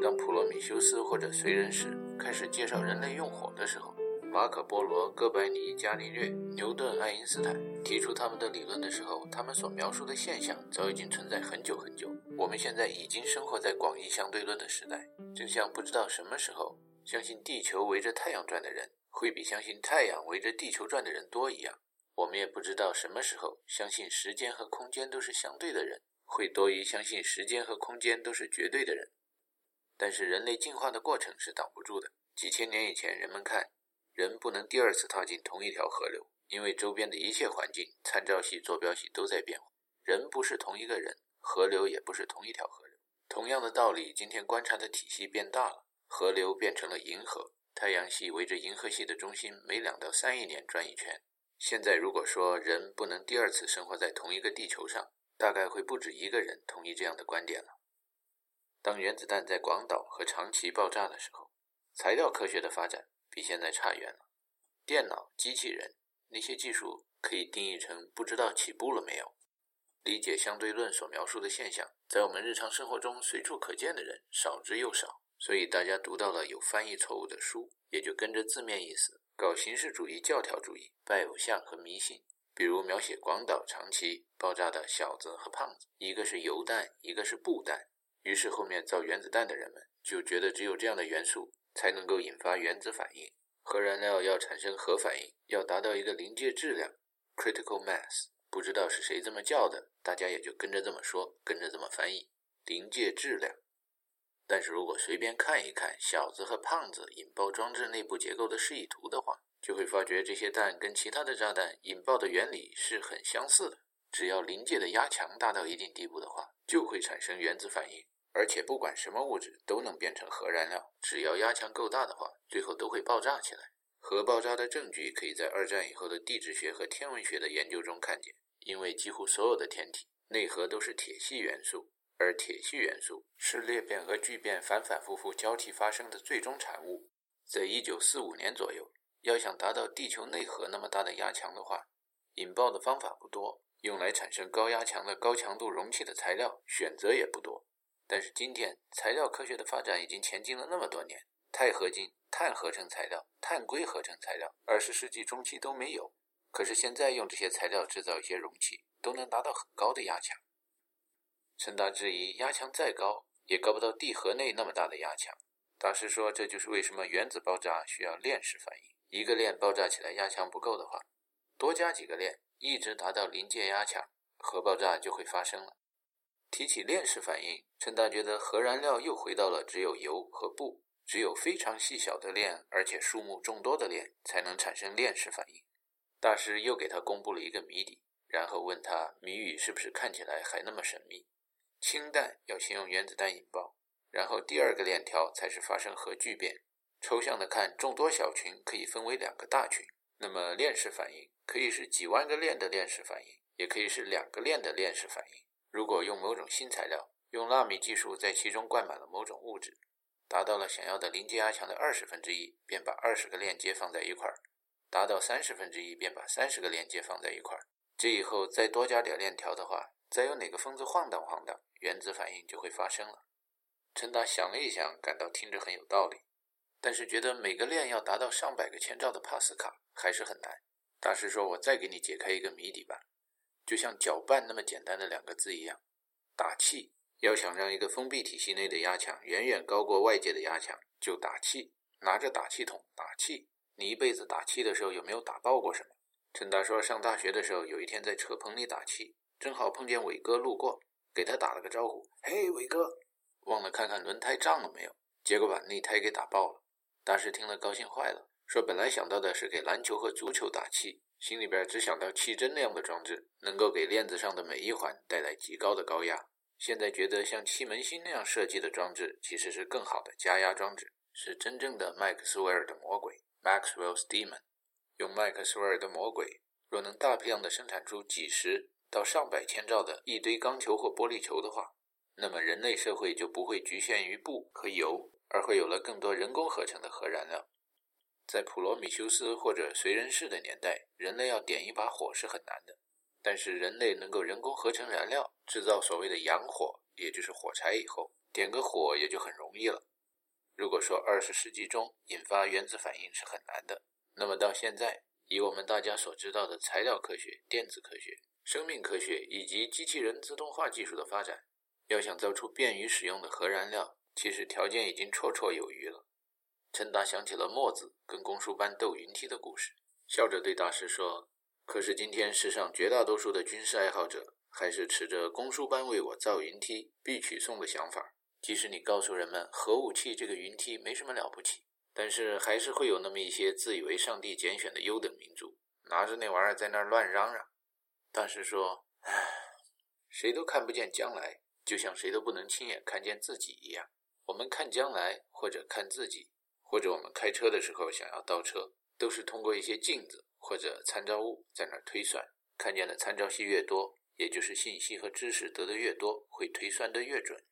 当普罗米修斯或者燧人氏开始介绍人类用火的时候，马可·波罗、哥白尼、伽利略、牛顿、爱因斯坦提出他们的理论的时候，他们所描述的现象早已经存在很久很久。我们现在已经生活在广义相对论的时代，就像不知道什么时候相信地球围着太阳转的人会比相信太阳围着地球转的人多一样。我们也不知道什么时候相信时间和空间都是相对的人会多于相信时间和空间都是绝对的人。但是人类进化的过程是挡不住的。几千年以前，人们看。人不能第二次踏进同一条河流，因为周边的一切环境、参照系、坐标系都在变化。人不是同一个人，河流也不是同一条河流。同样的道理，今天观察的体系变大了，河流变成了银河，太阳系围着银河系的中心每两到三亿年转一圈。现在如果说人不能第二次生活在同一个地球上，大概会不止一个人同意这样的观点了。当原子弹在广岛和长崎爆炸的时候，材料科学的发展。比现在差远了。电脑、机器人那些技术可以定义成不知道起步了没有。理解相对论所描述的现象，在我们日常生活中随处可见的人少之又少，所以大家读到了有翻译错误的书，也就跟着字面意思搞形式主义、教条主义、拜偶像和迷信。比如描写广岛、长崎爆炸的小子和胖子，一个是油弹，一个是布弹。于是后面造原子弹的人们就觉得只有这样的元素。才能够引发原子反应。核燃料要产生核反应，要达到一个临界质量 （critical mass）。不知道是谁这么叫的，大家也就跟着这么说，跟着这么翻译“临界质量”。但是如果随便看一看小子和胖子引爆装置内部结构的示意图的话，就会发觉这些弹跟其他的炸弹引爆的原理是很相似的。只要临界的压强大到一定地步的话，就会产生原子反应。而且不管什么物质都能变成核燃料，只要压强够大的话，最后都会爆炸起来。核爆炸的证据可以在二战以后的地质学和天文学的研究中看见。因为几乎所有的天体内核都是铁系元素，而铁系元素是裂变和聚变反反复复交替发生的最终产物。在一九四五年左右，要想达到地球内核那么大的压强的话，引爆的方法不多，用来产生高压强的高强度容器的材料选择也不多。但是今天材料科学的发展已经前进了那么多年，钛合金、碳合成材料、碳硅合成材料，二十世纪中期都没有。可是现在用这些材料制造一些容器，都能达到很高的压强。陈达质疑，压强再高，也高不到地核内那么大的压强。大师说，这就是为什么原子爆炸需要链式反应。一个链爆炸起来压强不够的话，多加几个链，一直达到临界压强，核爆炸就会发生了。提起链式反应，陈达觉得核燃料又回到了只有油和布，只有非常细小的链，而且数目众多的链才能产生链式反应。大师又给他公布了一个谜底，然后问他谜语是不是看起来还那么神秘？氢弹要先用原子弹引爆，然后第二个链条才是发生核聚变。抽象的看，众多小群可以分为两个大群，那么链式反应可以是几万个链的链式反应，也可以是两个链的链式反应。如果用某种新材料，用纳米技术在其中灌满了某种物质，达到了想要的临界压强的二十分之一，便把二十个链接放在一块儿；达到三十分之一，便把三十个链接放在一块儿。这以后再多加点链条的话，再有哪个疯子晃荡晃荡，原子反应就会发生了。陈达想了一想，感到听着很有道理，但是觉得每个链要达到上百个千兆的帕斯卡还是很难。大师说：“我再给你解开一个谜底吧。”就像搅拌那么简单的两个字一样，打气。要想让一个封闭体系内的压强远远高过外界的压强，就打气，拿着打气筒打气。你一辈子打气的时候有没有打爆过什么？陈达说，上大学的时候有一天在车棚里打气，正好碰见伟哥路过，给他打了个招呼：“嘿，伟哥！”忘了看看轮胎胀了没有，结果把内胎给打爆了。大师听了高兴坏了，说本来想到的是给篮球和足球打气。心里边只想到气针那样的装置能够给链子上的每一环带来极高的高压，现在觉得像气门芯那样设计的装置其实是更好的加压装置，是真正的麦克斯韦尔的魔鬼 （Maxwell's Demon）。用麦克斯韦尔的魔鬼，若能大批量的生产出几十到上百千兆的一堆钢球或玻璃球的话，那么人类社会就不会局限于布和油，而会有了更多人工合成的核燃料。在普罗米修斯或者随人氏的年代，人类要点一把火是很难的。但是人类能够人工合成燃料，制造所谓的洋火，也就是火柴以后，点个火也就很容易了。如果说二十世纪中引发原子反应是很难的，那么到现在，以我们大家所知道的材料科学、电子科学、生命科学以及机器人自动化技术的发展，要想造出便于使用的核燃料，其实条件已经绰绰有余了。陈达想起了墨子跟公输班斗云梯的故事，笑着对大师说：“可是今天世上绝大多数的军事爱好者，还是持着公输班为我造云梯必取送的想法。即使你告诉人们核武器这个云梯没什么了不起，但是还是会有那么一些自以为上帝拣选的优等民族，拿着那玩意儿在那儿乱嚷嚷。”大师说：“唉，谁都看不见将来，就像谁都不能亲眼看见自己一样。我们看将来，或者看自己。”或者我们开车的时候想要倒车，都是通过一些镜子或者参照物在那儿推算，看见的参照系越多，也就是信息和知识得的越多，会推算的越准。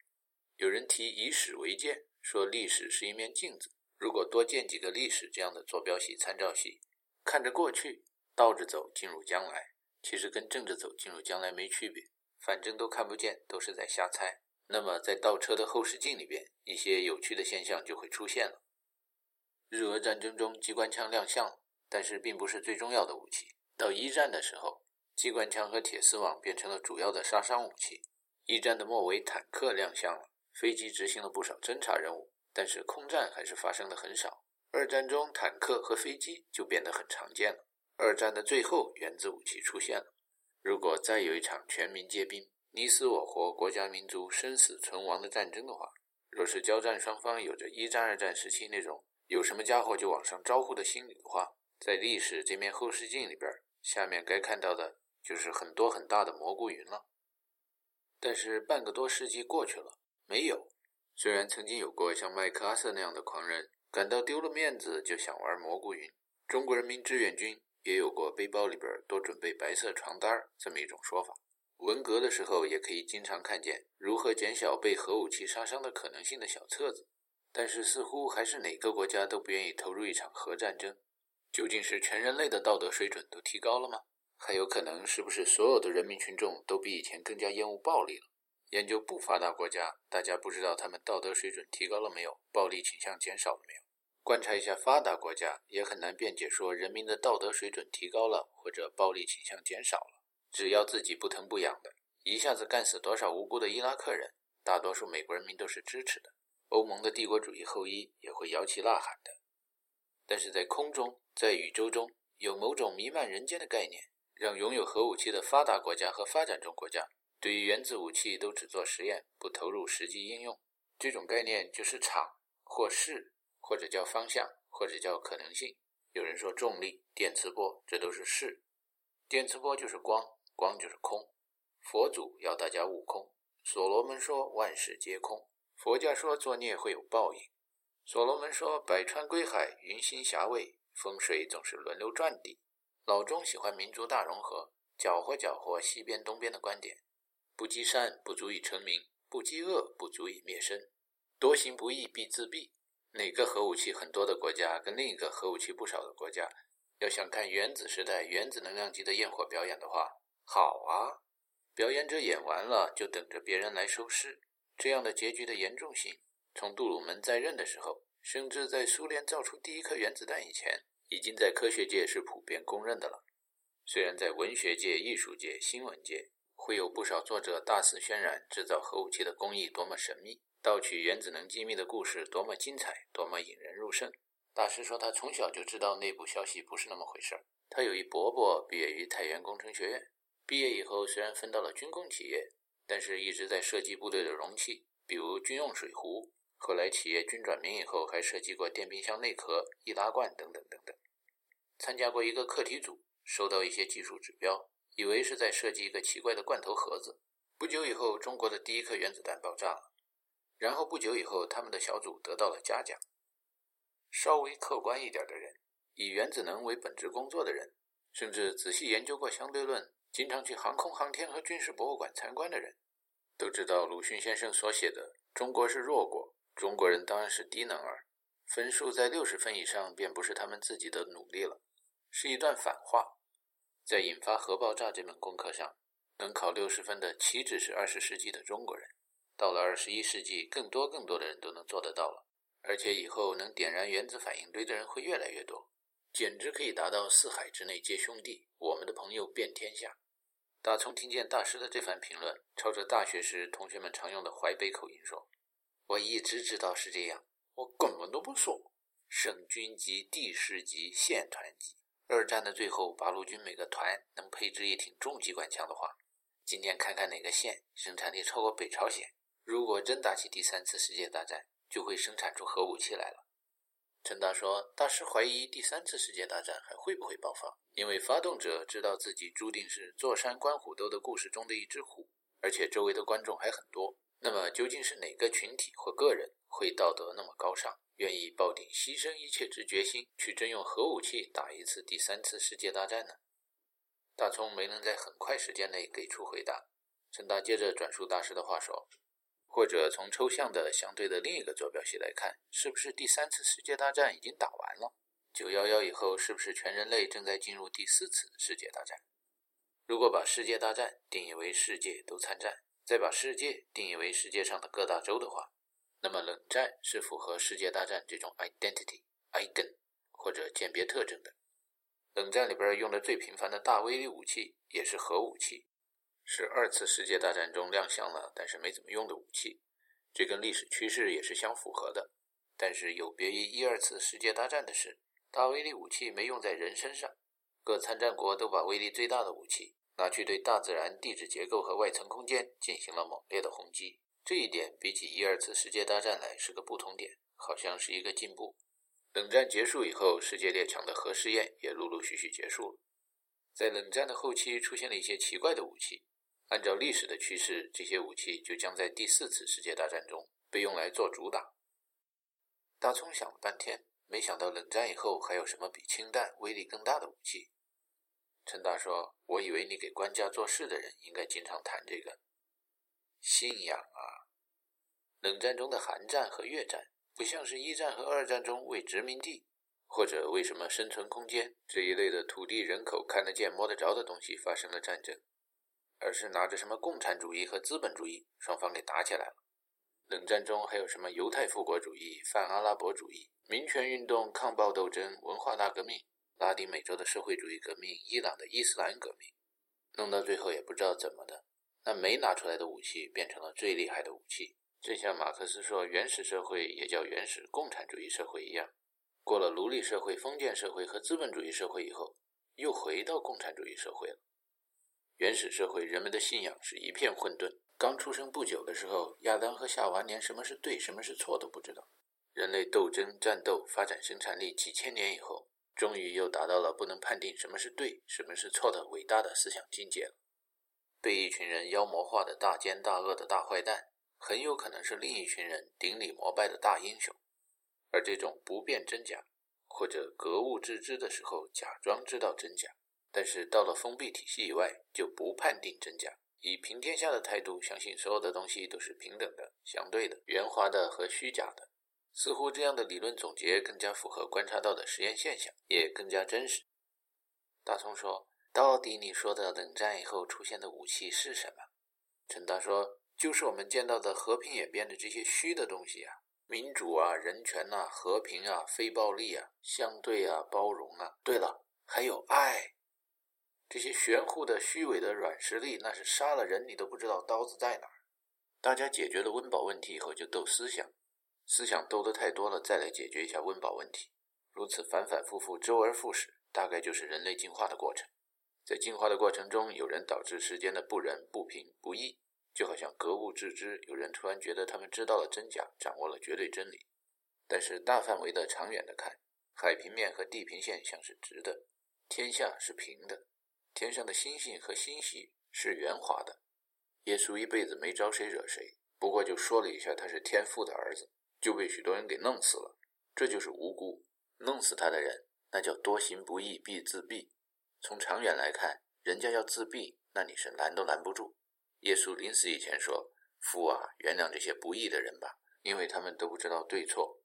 有人提以史为鉴，说历史是一面镜子，如果多建几个历史这样的坐标系、参照系，看着过去，倒着走进入将来，其实跟正着走进入将来没区别，反正都看不见，都是在瞎猜。那么在倒车的后视镜里边，一些有趣的现象就会出现了。日俄战争中，机关枪亮相了，但是并不是最重要的武器。到一战的时候，机关枪和铁丝网变成了主要的杀伤武器。一战的末尾，坦克亮相了，飞机执行了不少侦察任务，但是空战还是发生的很少。二战中，坦克和飞机就变得很常见了。二战的最后，原子武器出现了。如果再有一场全民皆兵、你死我活、国家民族生死存亡的战争的话，若是交战双方有着一战、二战时期那种。有什么家伙就往上招呼的心理的话，在历史这面后视镜里边，下面该看到的就是很多很大的蘑菇云了。但是半个多世纪过去了，没有。虽然曾经有过像麦克阿瑟那样的狂人，感到丢了面子就想玩蘑菇云。中国人民志愿军也有过背包里边多准备白色床单这么一种说法。文革的时候也可以经常看见如何减小被核武器杀伤的可能性的小册子。但是似乎还是哪个国家都不愿意投入一场核战争。究竟是全人类的道德水准都提高了吗？还有可能是不是所有的人民群众都比以前更加厌恶暴力了？研究不发达国家，大家不知道他们道德水准提高了没有，暴力倾向减少了没有？观察一下发达国家，也很难辩解说人民的道德水准提高了或者暴力倾向减少了。只要自己不疼不痒的，一下子干死多少无辜的伊拉克人，大多数美国人民都是支持的。欧盟的帝国主义后裔也会摇旗呐喊的，但是在空中，在宇宙中有某种弥漫人间的概念，让拥有核武器的发达国家和发展中国家对于原子武器都只做实验，不投入实际应用。这种概念就是场或势，或者叫方向，或者叫可能性。有人说重力、电磁波，这都是势。电磁波就是光，光就是空。佛祖要大家悟空，所罗门说万事皆空。佛家说作孽会有报应，所罗门说百川归海，云心霞蔚，风水总是轮流转的。老钟喜欢民族大融合，搅和搅和西边东边的观点。不积善不足以成名，不积恶不足以灭身，多行不义必自毙。哪个核武器很多的国家跟另一个核武器不少的国家，要想看原子时代原子能量级的焰火表演的话，好啊，表演者演完了就等着别人来收尸。这样的结局的严重性，从杜鲁门在任的时候，甚至在苏联造出第一颗原子弹以前，已经在科学界是普遍公认的了。虽然在文学界、艺术界、新闻界，会有不少作者大肆渲染制造核武器的工艺多么神秘，盗取原子能机密的故事多么精彩，多么引人入胜。大师说他从小就知道内部消息不是那么回事儿。他有一伯伯毕业于太原工程学院，毕业以后虽然分到了军工企业。但是一直在设计部队的容器，比如军用水壶。后来企业军转民以后，还设计过电冰箱内壳、易拉罐等等等等。参加过一个课题组，收到一些技术指标，以为是在设计一个奇怪的罐头盒子。不久以后，中国的第一颗原子弹爆炸了。然后不久以后，他们的小组得到了嘉奖。稍微客观一点的人，以原子能为本职工作的人，甚至仔细研究过相对论、经常去航空航天和军事博物馆参观的人，都知道鲁迅先生所写的“中国是弱国，中国人当然是低能儿”，分数在六十分以上便不是他们自己的努力了，是一段反话。在引发核爆炸这门功课上，能考六十分的岂止是二十世纪的中国人？到了二十一世纪，更多更多的人都能做得到了，而且以后能点燃原子反应堆的人会越来越多，简直可以达到四海之内皆兄弟，我们的朋友遍天下。大葱听见大师的这番评论，朝着大学时同学们常用的淮北口音说：“我一直知道是这样，我根本都不说，省军级、地市级、县团级。”二战的最后，八路军每个团能配置一挺重机关枪的话，今天看看哪个县生产力超过北朝鲜。如果真打起第三次世界大战，就会生产出核武器来了。陈达说：“大师怀疑第三次世界大战还会不会爆发，因为发动者知道自己注定是坐山观虎斗的故事中的一只虎，而且周围的观众还很多。那么，究竟是哪个群体或个人会道德那么高尚？”愿意抱定牺牲一切之决心，去征用核武器打一次第三次世界大战呢？大葱没能在很快时间内给出回答。陈达接着转述大师的话说：“或者从抽象的相对的另一个坐标系来看，是不是第三次世界大战已经打完了？九幺幺以后，是不是全人类正在进入第四次世界大战？如果把世界大战定义为世界都参战，再把世界定义为世界上的各大洲的话？”那么，冷战是符合世界大战这种 identity、icon 或者鉴别特征的。冷战里边用的最频繁的大威力武器也是核武器，是二次世界大战中亮相了但是没怎么用的武器。这跟历史趋势也是相符合的。但是有别于一二次世界大战的是，大威力武器没用在人身上，各参战国都把威力最大的武器拿去对大自然地质结构和外层空间进行了猛烈的轰击。这一点比起一二次世界大战来是个不同点，好像是一个进步。冷战结束以后，世界列强的核试验也陆陆续续结束了。在冷战的后期，出现了一些奇怪的武器。按照历史的趋势，这些武器就将在第四次世界大战中被用来做主打。大葱想了半天，没想到冷战以后还有什么比氢弹威力更大的武器。陈达说：“我以为你给官家做事的人应该经常谈这个。”信仰啊！冷战中的韩战和越战，不像是一战和二战中为殖民地或者为什么生存空间这一类的土地、人口看得见、摸得着的东西发生了战争，而是拿着什么共产主义和资本主义，双方给打起来了。冷战中还有什么犹太复国主义、泛阿拉伯主义、民权运动、抗暴斗争、文化大革命、拉丁美洲的社会主义革命、伊朗的伊斯兰革命，弄到最后也不知道怎么的。那没拿出来的武器变成了最厉害的武器，正像马克思说原始社会也叫原始共产主义社会一样。过了奴隶社会、封建社会和资本主义社会以后，又回到共产主义社会了。原始社会人们的信仰是一片混沌，刚出生不久的时候，亚当和夏娃连什么是对、什么是错都不知道。人类斗争、战斗、发展生产力几千年以后，终于又达到了不能判定什么是对、什么是错的伟大的思想境界了。被一群人妖魔化的大奸大恶的大坏蛋，很有可能是另一群人顶礼膜拜的大英雄。而这种不辨真假，或者格物致知的时候假装知道真假，但是到了封闭体系以外就不判定真假，以平天下的态度相信所有的东西都是平等的、相对的、圆滑的和虚假的，似乎这样的理论总结更加符合观察到的实验现象，也更加真实。大葱说。到底你说的冷战以后出现的武器是什么？陈达说：“就是我们见到的和平演变的这些虚的东西啊，民主啊、人权呐、和平啊、非暴力啊、相对啊、包容啊。对了，还有爱，这些玄乎的、虚伪的软实力，那是杀了人你都不知道刀子在哪儿。大家解决了温饱问题以后就斗思想，思想斗得太多了，再来解决一下温饱问题，如此反反复复，周而复始，大概就是人类进化的过程。”在进化的过程中，有人导致世间的不仁、不平、不义，就好像格物致知，有人突然觉得他们知道了真假，掌握了绝对真理。但是大范围的、长远的看，海平面和地平线像是直的，天下是平的，天上的星星和星系是圆滑的。耶稣一辈子没招谁惹谁，不过就说了一下他是天父的儿子，就被许多人给弄死了。这就是无辜，弄死他的人那叫多行不义必自毙。从长远来看，人家要自闭，那你是拦都拦不住。耶稣临死以前说：“父啊，原谅这些不义的人吧，因为他们都不知道对错。”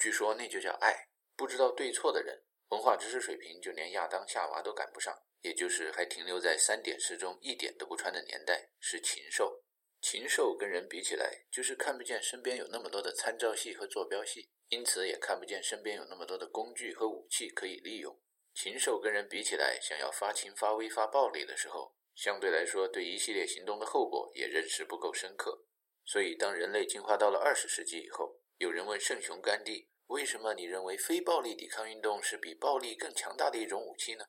据说那就叫爱。不知道对错的人，文化知识水平就连亚当夏娃都赶不上，也就是还停留在三点式中一点都不穿的年代，是禽兽。禽兽跟人比起来，就是看不见身边有那么多的参照系和坐标系，因此也看不见身边有那么多的工具和武器可以利用。禽兽跟人比起来，想要发情、发威、发暴力的时候，相对来说对一系列行动的后果也认识不够深刻。所以，当人类进化到了二十世纪以后，有人问圣雄甘地：“为什么你认为非暴力抵抗运动是比暴力更强大的一种武器呢？”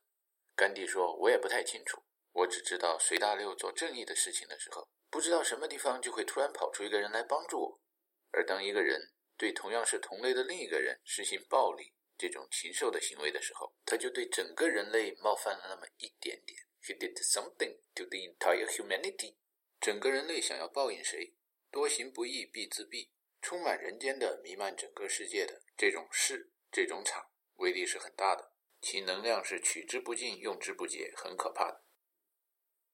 甘地说：“我也不太清楚，我只知道随大溜做正义的事情的时候。”不知道什么地方就会突然跑出一个人来帮助我，而当一个人对同样是同类的另一个人实行暴力这种禽兽的行为的时候，他就对整个人类冒犯了那么一点点。He did something to the entire humanity。整个人类想要报应谁？多行不义必自毙。充满人间的、弥漫整个世界的这种事、这种场，威力是很大的，其能量是取之不尽、用之不竭，很可怕的。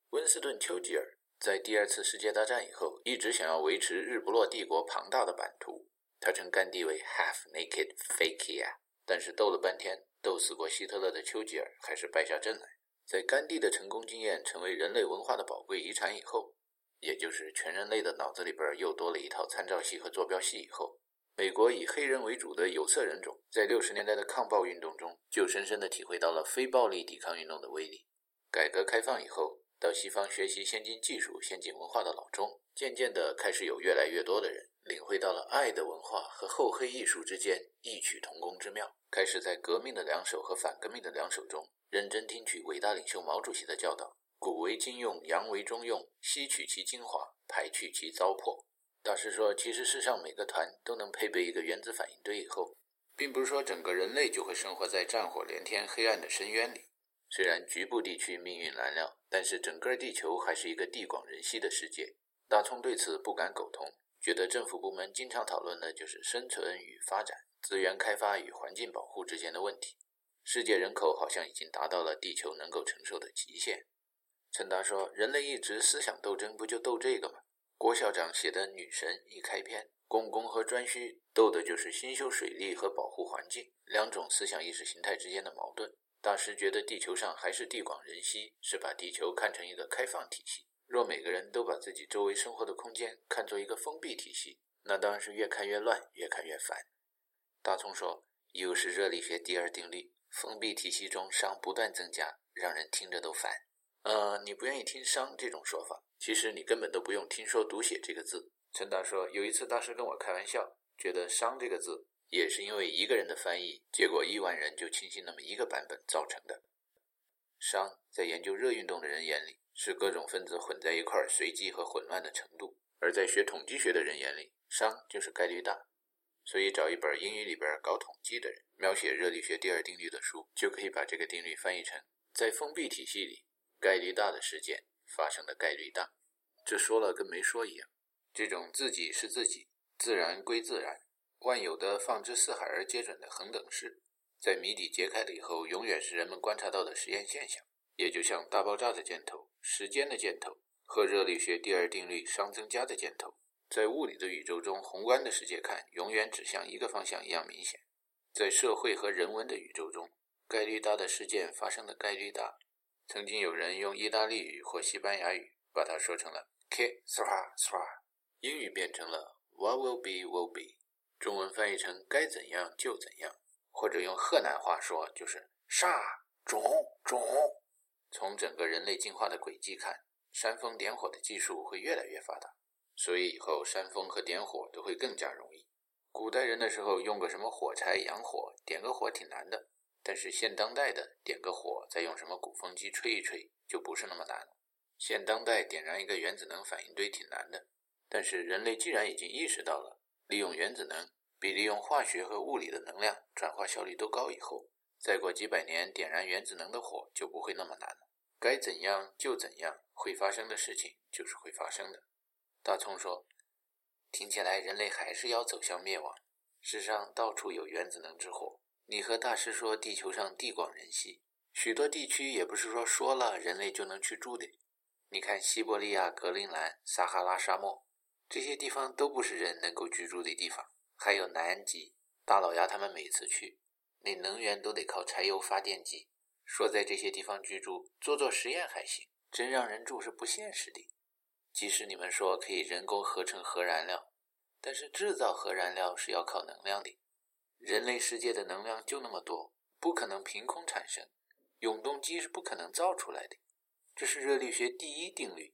温斯顿·丘吉尔。在第二次世界大战以后，一直想要维持日不落帝国庞大的版图。他称甘地为 “half-naked fakia”，但是斗了半天，斗死过希特勒的丘吉尔还是败下阵来。在甘地的成功经验成为人类文化的宝贵遗产以后，也就是全人类的脑子里边又多了一套参照系和坐标系以后，美国以黑人为主的有色人种在六十年代的抗暴运动中，就深深地体会到了非暴力抵抗运动的威力。改革开放以后。到西方学习先进技术、先进文化的老中，渐渐地开始有越来越多的人领会到了爱的文化和厚黑艺术之间异曲同工之妙，开始在革命的两手和反革命的两手中认真听取伟大领袖毛主席的教导：古为今用，洋为中用，吸取其精华，排去其糟粕。大师说，其实世上每个团都能配备一个原子反应堆以后，并不是说整个人类就会生活在战火连天、黑暗的深渊里。虽然局部地区命运难料，但是整个地球还是一个地广人稀的世界。大聪对此不敢苟同，觉得政府部门经常讨论的就是生存与发展、资源开发与环境保护之间的问题。世界人口好像已经达到了地球能够承受的极限。陈达说：“人类一直思想斗争，不就斗这个吗？”郭校长写的《女神》一开篇，共工和颛顼斗的就是兴修水利和保护环境两种思想意识形态之间的矛盾。大师觉得地球上还是地广人稀，是把地球看成一个开放体系。若每个人都把自己周围生活的空间看作一个封闭体系，那当然是越看越乱，越看越烦。大葱说：“又是热力学第二定律，封闭体系中熵不断增加，让人听着都烦。”呃，你不愿意听“熵”这种说法，其实你根本都不用听说读写这个字。陈达说：“有一次大师跟我开玩笑，觉得‘熵’这个字。”也是因为一个人的翻译，结果亿万人就轻信那么一个版本造成的。熵在研究热运动的人眼里是各种分子混在一块儿随机和混乱的程度，而在学统计学的人眼里，熵就是概率大。所以找一本英语里边搞统计的人描写热力学第二定律的书，就可以把这个定律翻译成：在封闭体系里，概率大的事件发生的概率大。这说了跟没说一样。这种自己是自己，自然归自然。万有的放之四海而皆准的恒等式，在谜底揭开了以后，永远是人们观察到的实验现象。也就像大爆炸的箭头、时间的箭头和热力学第二定律熵增加的箭头，在物理的宇宙中，宏观的世界看，永远指向一个方向一样明显。在社会和人文的宇宙中，概率大的事件发生的概率大。曾经有人用意大利语或西班牙语把它说成了 “que sera sera”，英语变成了 “what will be will be”。中文翻译成“该怎样就怎样”，或者用河南话说就是“杀种种”。从整个人类进化的轨迹看，煽风点火的技术会越来越发达，所以以后煽风和点火都会更加容易。古代人的时候用个什么火柴洋火，点个火挺难的，但是现当代的点个火，再用什么鼓风机吹一吹，就不是那么难了。现当代点燃一个原子能反应堆挺难的，但是人类既然已经意识到了。利用原子能比利用化学和物理的能量转化效率都高，以后再过几百年点燃原子能的火就不会那么难了。该怎样就怎样，会发生的事情就是会发生的。大葱说：“听起来人类还是要走向灭亡。世上到处有原子能之火，你和大师说地球上地广人稀，许多地区也不是说说了人类就能去住的。你看西伯利亚、格陵兰、撒哈拉沙漠，这些地方都不是人能够居住的地方。还有南极，大老鸭他们每次去，那能源都得靠柴油发电机。说在这些地方居住做做实验还行，真让人住是不现实的。即使你们说可以人工合成核燃料，但是制造核燃料是要靠能量的。人类世界的能量就那么多，不可能凭空产生，永动机是不可能造出来的。这是热力学第一定律。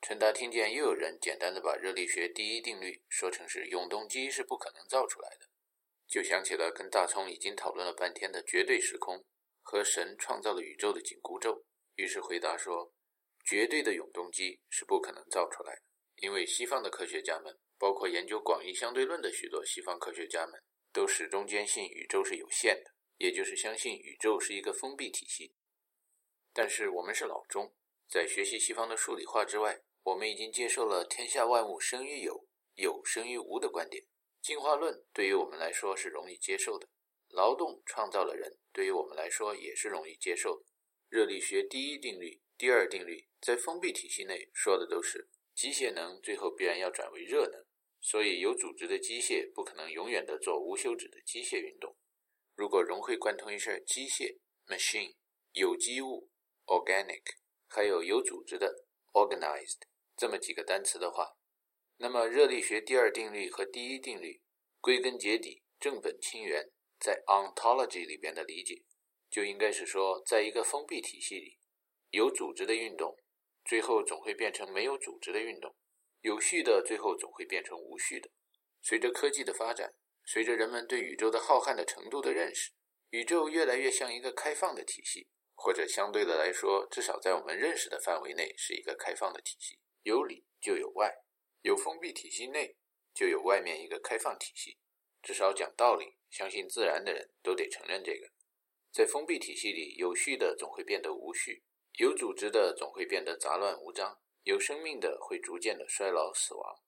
陈达听见又有人简单的把热力学第一定律说成是永动机是不可能造出来的，就想起了跟大葱已经讨论了半天的绝对时空和神创造了宇宙的紧箍咒，于是回答说，绝对的永动机是不可能造出来的，因为西方的科学家们，包括研究广义相对论的许多西方科学家们，都始终坚信宇宙是有限的，也就是相信宇宙是一个封闭体系。但是我们是老中，在学习西方的数理化之外，我们已经接受了天下万物生于有，有生于无的观点。进化论对于我们来说是容易接受的，劳动创造了人，对于我们来说也是容易接受的。热力学第一定律、第二定律在封闭体系内说的都是机械能最后必然要转为热能，所以有组织的机械不可能永远的做无休止的机械运动。如果融会贯通一下机械 （machine）、有机物。organic，还有有组织的 organized 这么几个单词的话，那么热力学第二定律和第一定律，归根结底正本清源，在 ontology 里边的理解，就应该是说，在一个封闭体系里，有组织的运动，最后总会变成没有组织的运动；有序的，最后总会变成无序的。随着科技的发展，随着人们对宇宙的浩瀚的程度的认识，宇宙越来越像一个开放的体系。或者相对的来说，至少在我们认识的范围内，是一个开放的体系。有里就有外，有封闭体系内就有外面一个开放体系。至少讲道理、相信自然的人都得承认这个。在封闭体系里，有序的总会变得无序，有组织的总会变得杂乱无章，有生命的会逐渐的衰老死亡。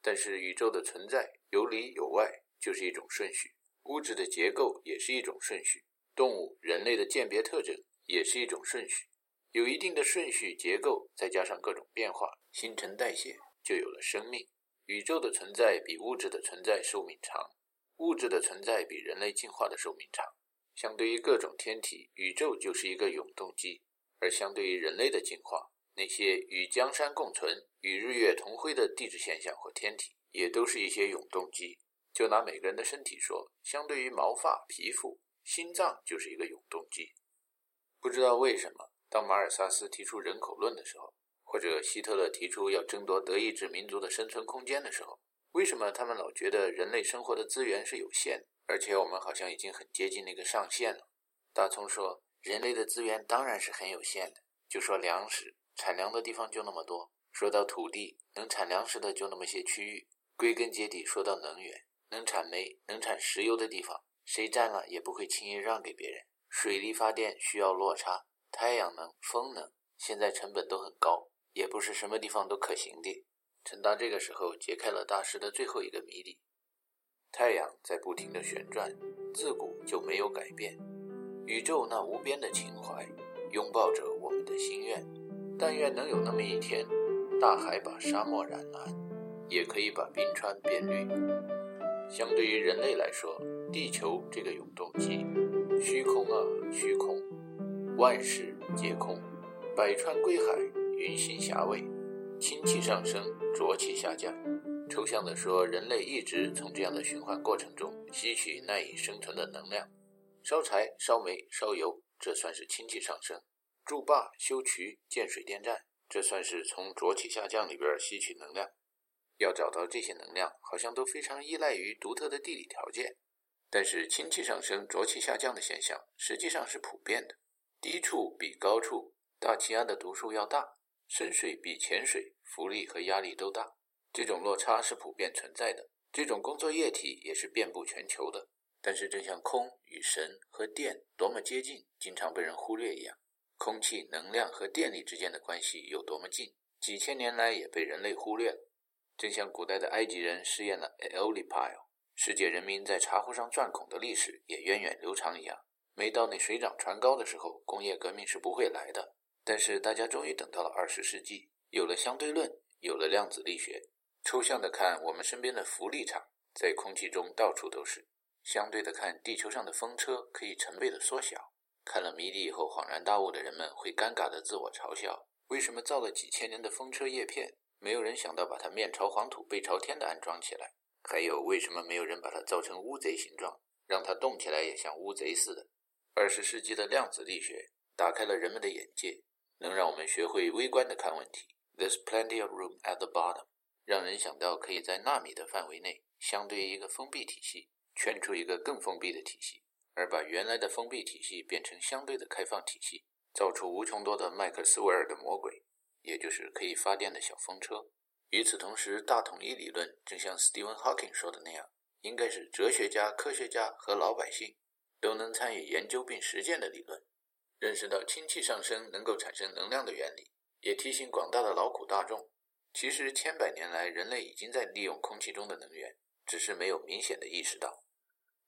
但是宇宙的存在有里有外就是一种顺序，物质的结构也是一种顺序，动物、人类的鉴别特征。也是一种顺序，有一定的顺序结构，再加上各种变化、新陈代谢，就有了生命。宇宙的存在比物质的存在寿命长，物质的存在比人类进化的寿命长。相对于各种天体，宇宙就是一个永动机；而相对于人类的进化，那些与江山共存、与日月同辉的地质现象或天体，也都是一些永动机。就拿每个人的身体说，相对于毛发、皮肤，心脏就是一个永动机。不知道为什么，当马尔萨斯提出人口论的时候，或者希特勒提出要争夺德意志民族的生存空间的时候，为什么他们老觉得人类生活的资源是有限，而且我们好像已经很接近那个上限了？大葱说，人类的资源当然是很有限的。就说粮食，产粮的地方就那么多；说到土地，能产粮食的就那么些区域。归根结底，说到能源，能产煤、能产石油的地方，谁占了也不会轻易让给别人。水力发电需要落差，太阳能、风能现在成本都很高，也不是什么地方都可行的。陈达这个时候揭开了大师的最后一个谜底：太阳在不停地旋转，自古就没有改变。宇宙那无边的情怀，拥抱着我们的心愿。但愿能有那么一天，大海把沙漠染蓝，也可以把冰川变绿。相对于人类来说，地球这个永动机。虚空啊，虚空，万事皆空，百川归海，云行霞蔚，清气上升，浊气下降。抽象的说，人类一直从这样的循环过程中吸取赖以生存的能量，烧柴、烧煤、烧油，这算是氢气上升；筑坝、修渠、建水电站，这算是从浊气下降里边吸取能量。要找到这些能量，好像都非常依赖于独特的地理条件。但是氢气上升、浊气下降的现象实际上是普遍的。低处比高处大气压的读数要大，深水比浅水浮力和压力都大。这种落差是普遍存在的。这种工作液体也是遍布全球的。但是，正像空与神和电多么接近，经常被人忽略一样，空气、能量和电力之间的关系有多么近，几千年来也被人类忽略了。正像古代的埃及人试验了 Aeolipile。世界人民在茶壶上钻孔的历史也源远流长一样。没到那水涨船高的时候，工业革命是不会来的。但是大家终于等到了二十世纪，有了相对论，有了量子力学。抽象的看，我们身边的浮力场在空气中到处都是；相对的看，地球上的风车可以成倍的缩小。看了谜底以后，恍然大悟的人们会尴尬的自我嘲笑：为什么造了几千年的风车叶片，没有人想到把它面朝黄土背朝天的安装起来？还有，为什么没有人把它造成乌贼形状，让它动起来也像乌贼似的？二十世纪的量子力学打开了人们的眼界，能让我们学会微观的看问题。There's plenty of room at the bottom，让人想到可以在纳米的范围内，相对于一个封闭体系，圈出一个更封闭的体系，而把原来的封闭体系变成相对的开放体系，造出无穷多的麦克斯韦尔的魔鬼，也就是可以发电的小风车。与此同时，大统一理论正像 Stephen Hawking 说的那样，应该是哲学家、科学家和老百姓。都能参与研究并实践的理论，认识到氢气上升能够产生能量的原理，也提醒广大的劳苦大众，其实千百年来人类已经在利用空气中的能源，只是没有明显的意识到。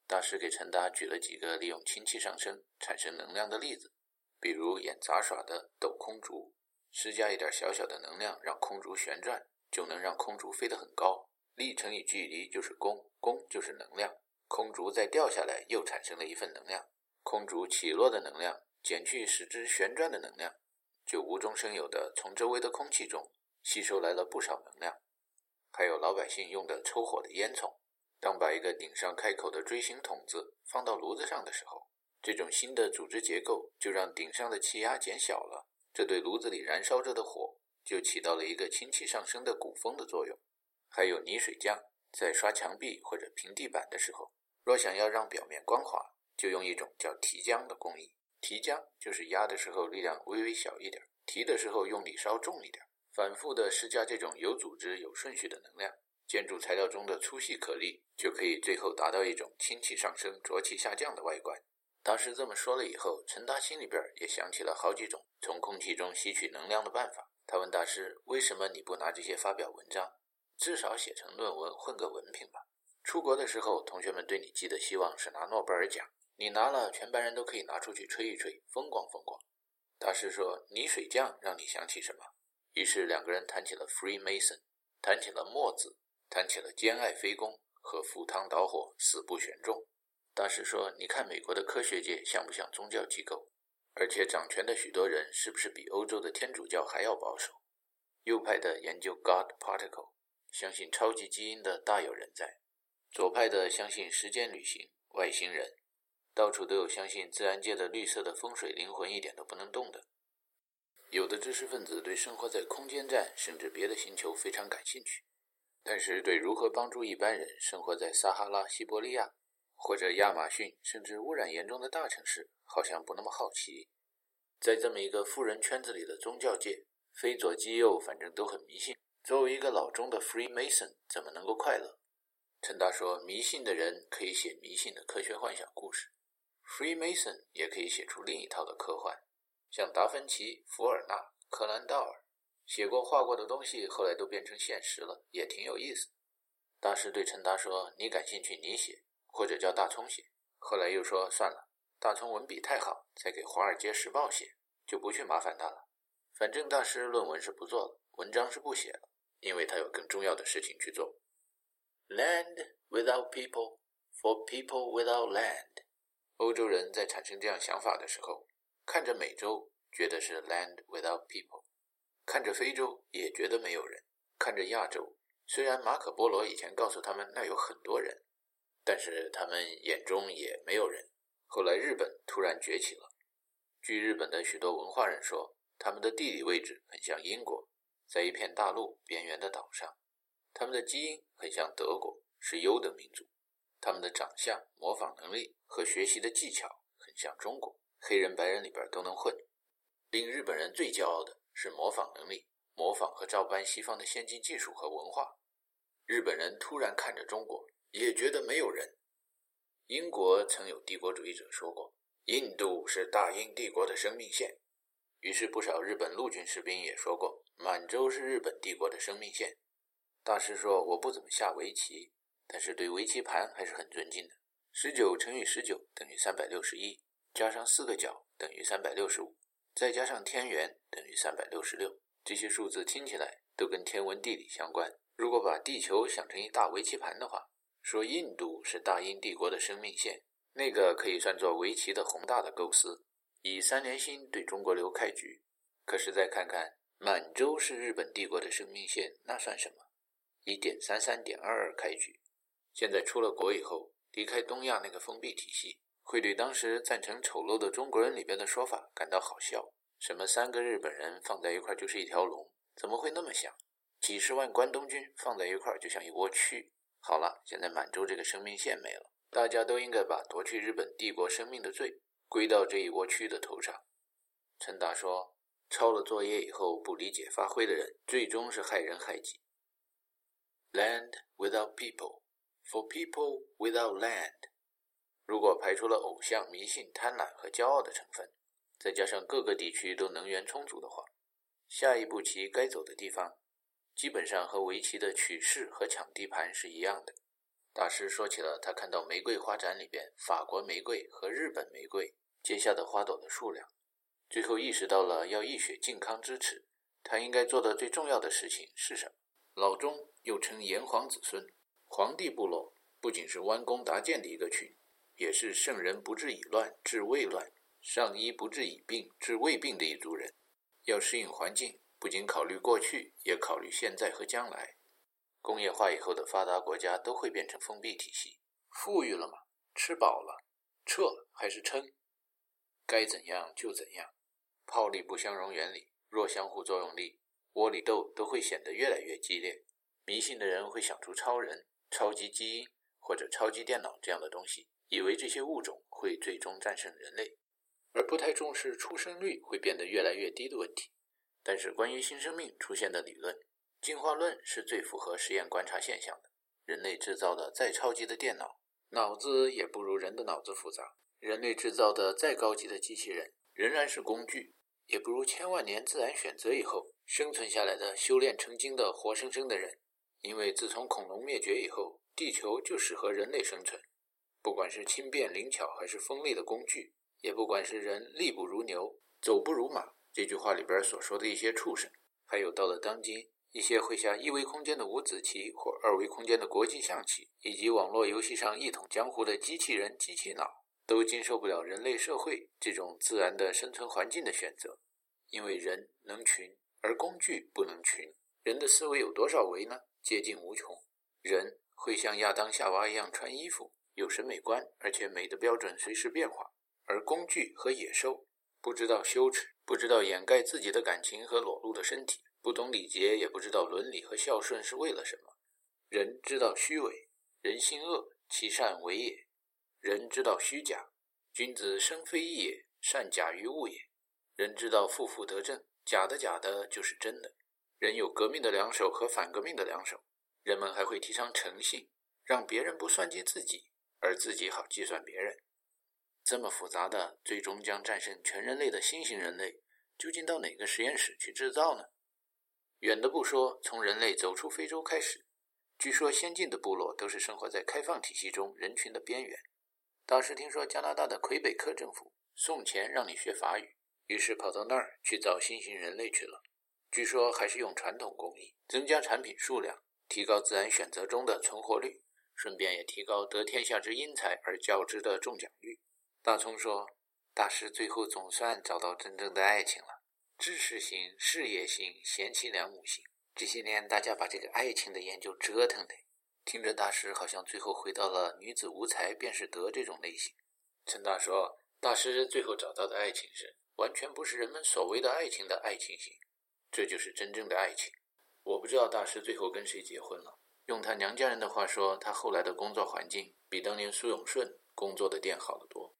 大师给陈达举了几个利用氢气上升产生能量的例子，比如演杂耍的抖空竹，施加一点小小的能量让空竹旋转，就能让空竹飞得很高，力乘以距离就是功，功就是能量。空竹再掉下来，又产生了一份能量。空竹起落的能量减去使之旋转的能量，就无中生有的从周围的空气中吸收来了不少能量。还有老百姓用的抽火的烟囱，当把一个顶上开口的锥形筒子放到炉子上的时候，这种新的组织结构就让顶上的气压减小了，这对炉子里燃烧着的火就起到了一个氢气上升的鼓风的作用。还有泥水匠。在刷墙壁或者平地板的时候，若想要让表面光滑，就用一种叫提浆的工艺。提浆就是压的时候力量微微小一点，提的时候用力稍重一点，反复的施加这种有组织、有顺序的能量，建筑材料中的粗细颗粒就可以最后达到一种氢气上升、浊气下降的外观。大师这么说了以后，陈达心里边也想起了好几种从空气中吸取能量的办法。他问大师：“为什么你不拿这些发表文章？”至少写成论文混个文凭吧。出国的时候，同学们对你寄的希望是拿诺贝尔奖，你拿了，全班人都可以拿出去吹一吹，风光风光。大师说：“泥水匠让你想起什么？”于是两个人谈起了 Freemason，谈起了墨子，谈起了兼爱非攻和赴汤蹈火、死不选中。大师说：“你看美国的科学界像不像宗教机构？而且掌权的许多人是不是比欧洲的天主教还要保守？右派的研究 God Particle。”相信超级基因的大有人在，左派的相信时间旅行、外星人，到处都有相信自然界的绿色的风水灵魂一点都不能动的。有的知识分子对生活在空间站甚至别的星球非常感兴趣，但是对如何帮助一般人生活在撒哈拉、西伯利亚或者亚马逊甚至污染严重的大城市，好像不那么好奇。在这么一个富人圈子里的宗教界，非左即右，反正都很迷信。作为一个老中的 Freemason，怎么能够快乐？陈达说：“迷信的人可以写迷信的科学幻想故事，Freemason 也可以写出另一套的科幻。像达芬奇、福尔纳、柯南道尔写过画过的东西，后来都变成现实了，也挺有意思。”大师对陈达说：“你感兴趣，你写，或者叫大葱写。”后来又说：“算了，大葱文笔太好，再给《华尔街时报》写，就不去麻烦他了。反正大师论文是不做了，文章是不写了。”因为他有更重要的事情去做。Land without people, for people without land。欧洲人在产生这样想法的时候，看着美洲觉得是 land without people，看着非洲也觉得没有人，看着亚洲，虽然马可波罗以前告诉他们那有很多人，但是他们眼中也没有人。后来日本突然崛起了，据日本的许多文化人说，他们的地理位置很像英国。在一片大陆边缘的岛上，他们的基因很像德国，是优等民族。他们的长相、模仿能力和学习的技巧很像中国，黑人、白人里边都能混。令日本人最骄傲的是模仿能力，模仿和照搬西方的先进技术和文化。日本人突然看着中国，也觉得没有人。英国曾有帝国主义者说过：“印度是大英帝国的生命线。”于是，不少日本陆军士兵也说过：“满洲是日本帝国的生命线。”大师说：“我不怎么下围棋，但是对围棋盘还是很尊敬的。十九乘以十九等于三百六十一，加上四个角等于三百六十五，再加上天元等于三百六十六。这些数字听起来都跟天文地理相关。如果把地球想成一大围棋盘的话，说印度是大英帝国的生命线，那个可以算作围棋的宏大的构思，以三连星对中国流开局。可是再看看满洲是日本帝国的生命线，那算什么？以点三三点二二开局。现在出了国以后，离开东亚那个封闭体系，会对当时赞成丑陋的中国人里边的说法感到好笑。什么三个日本人放在一块就是一条龙？怎么会那么想？几十万关东军放在一块就像一窝蛆。好了，现在满洲这个生命线没了，大家都应该把夺去日本帝国生命的罪归到这一窝蛆的头上。陈达说：“抄了作业以后不理解发挥的人，最终是害人害己。” Land without people, for people without land。如果排除了偶像、迷信、贪婪和骄傲的成分，再加上各个地区都能源充足的话，下一步棋该走的地方。基本上和围棋的取势和抢地盘是一样的。大师说起了他看到玫瑰花展里边法国玫瑰和日本玫瑰结下的花朵的数量，最后意识到了要一雪靖康之耻，他应该做的最重要的事情是什么？老钟又称炎黄子孙，黄帝部落不仅是弯弓搭箭的一个群，也是圣人不治已乱治未乱，上医不治已病治未病的一族人，要适应环境。不仅考虑过去，也考虑现在和将来。工业化以后的发达国家都会变成封闭体系。富裕了吗？吃饱了，撤还是撑？该怎样就怎样。泡利不相容原理、弱相互作用力、窝里斗都会显得越来越激烈。迷信的人会想出超人、超级基因或者超级电脑这样的东西，以为这些物种会最终战胜人类，而不太重视出生率会变得越来越低的问题。但是，关于新生命出现的理论，进化论是最符合实验观察现象的。人类制造的再超级的电脑，脑子也不如人的脑子复杂；人类制造的再高级的机器人，仍然是工具，也不如千万年自然选择以后生存下来的修炼成精的活生生的人。因为自从恐龙灭绝以后，地球就适合人类生存。不管是轻便灵巧，还是锋利的工具，也不管是人力不如牛，走不如马。这句话里边所说的一些畜生，还有到了当今一些会下一维空间的五子棋或二维空间的国际象棋，以及网络游戏上一统江湖的机器人、机器脑，都经受不了人类社会这种自然的生存环境的选择。因为人能群，而工具不能群。人的思维有多少维呢？接近无穷。人会像亚当夏娃一样穿衣服，有审美观，而且美的标准随时变化。而工具和野兽不知道羞耻。不知道掩盖自己的感情和裸露的身体，不懂礼节，也不知道伦理和孝顺是为了什么。人知道虚伪，人心恶，其善为也。人知道虚假，君子生非异也，善假于物也。人知道负负得正，假的假的就是真的。人有革命的两手和反革命的两手。人们还会提倡诚信，让别人不算计自己，而自己好计算别人。这么复杂的，最终将战胜全人类的新型人类，究竟到哪个实验室去制造呢？远的不说，从人类走出非洲开始，据说先进的部落都是生活在开放体系中人群的边缘。当时听说加拿大的魁北克政府送钱让你学法语，于是跑到那儿去造新型人类去了。据说还是用传统工艺，增加产品数量，提高自然选择中的存活率，顺便也提高得天下之英才而较之的中奖率。大葱说：“大师最后总算找到真正的爱情了，知识型、事业型、贤妻良母型。这些年大家把这个爱情的研究折腾的，听着大师好像最后回到了女子无才便是德这种类型。”陈大说：“大师最后找到的爱情是完全不是人们所谓的爱情的爱情型，这就是真正的爱情。我不知道大师最后跟谁结婚了。用他娘家人的话说，他后来的工作环境比当年苏永顺工作的店好得多。”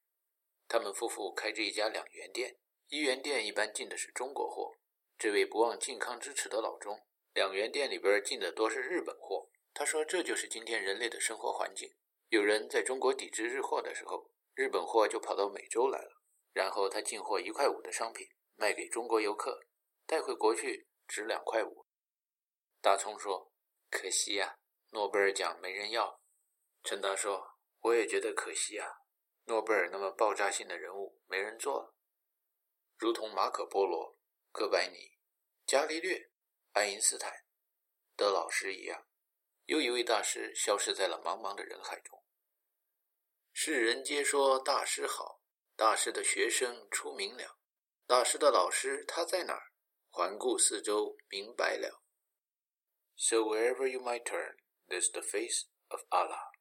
他们夫妇开着一家两元店，一元店一般进的是中国货。这位不忘靖康之耻的老钟，两元店里边进的多是日本货。他说：“这就是今天人类的生活环境。有人在中国抵制日货的时候，日本货就跑到美洲来了，然后他进货一块五的商品卖给中国游客，带回国去值两块五。”大葱说：“可惜呀，诺贝尔奖没人要，陈达说：“我也觉得可惜啊，诺贝尔那么爆炸性的人物没人做，如同马可·波罗、哥白尼、伽利略、爱因斯坦、德老师一样，又一位大师消失在了茫茫的人海中。世人皆说大师好，大师的学生出名了，大师的老师他在哪儿？环顾四周，明白了。” So wherever you might turn, there's the face of Allah.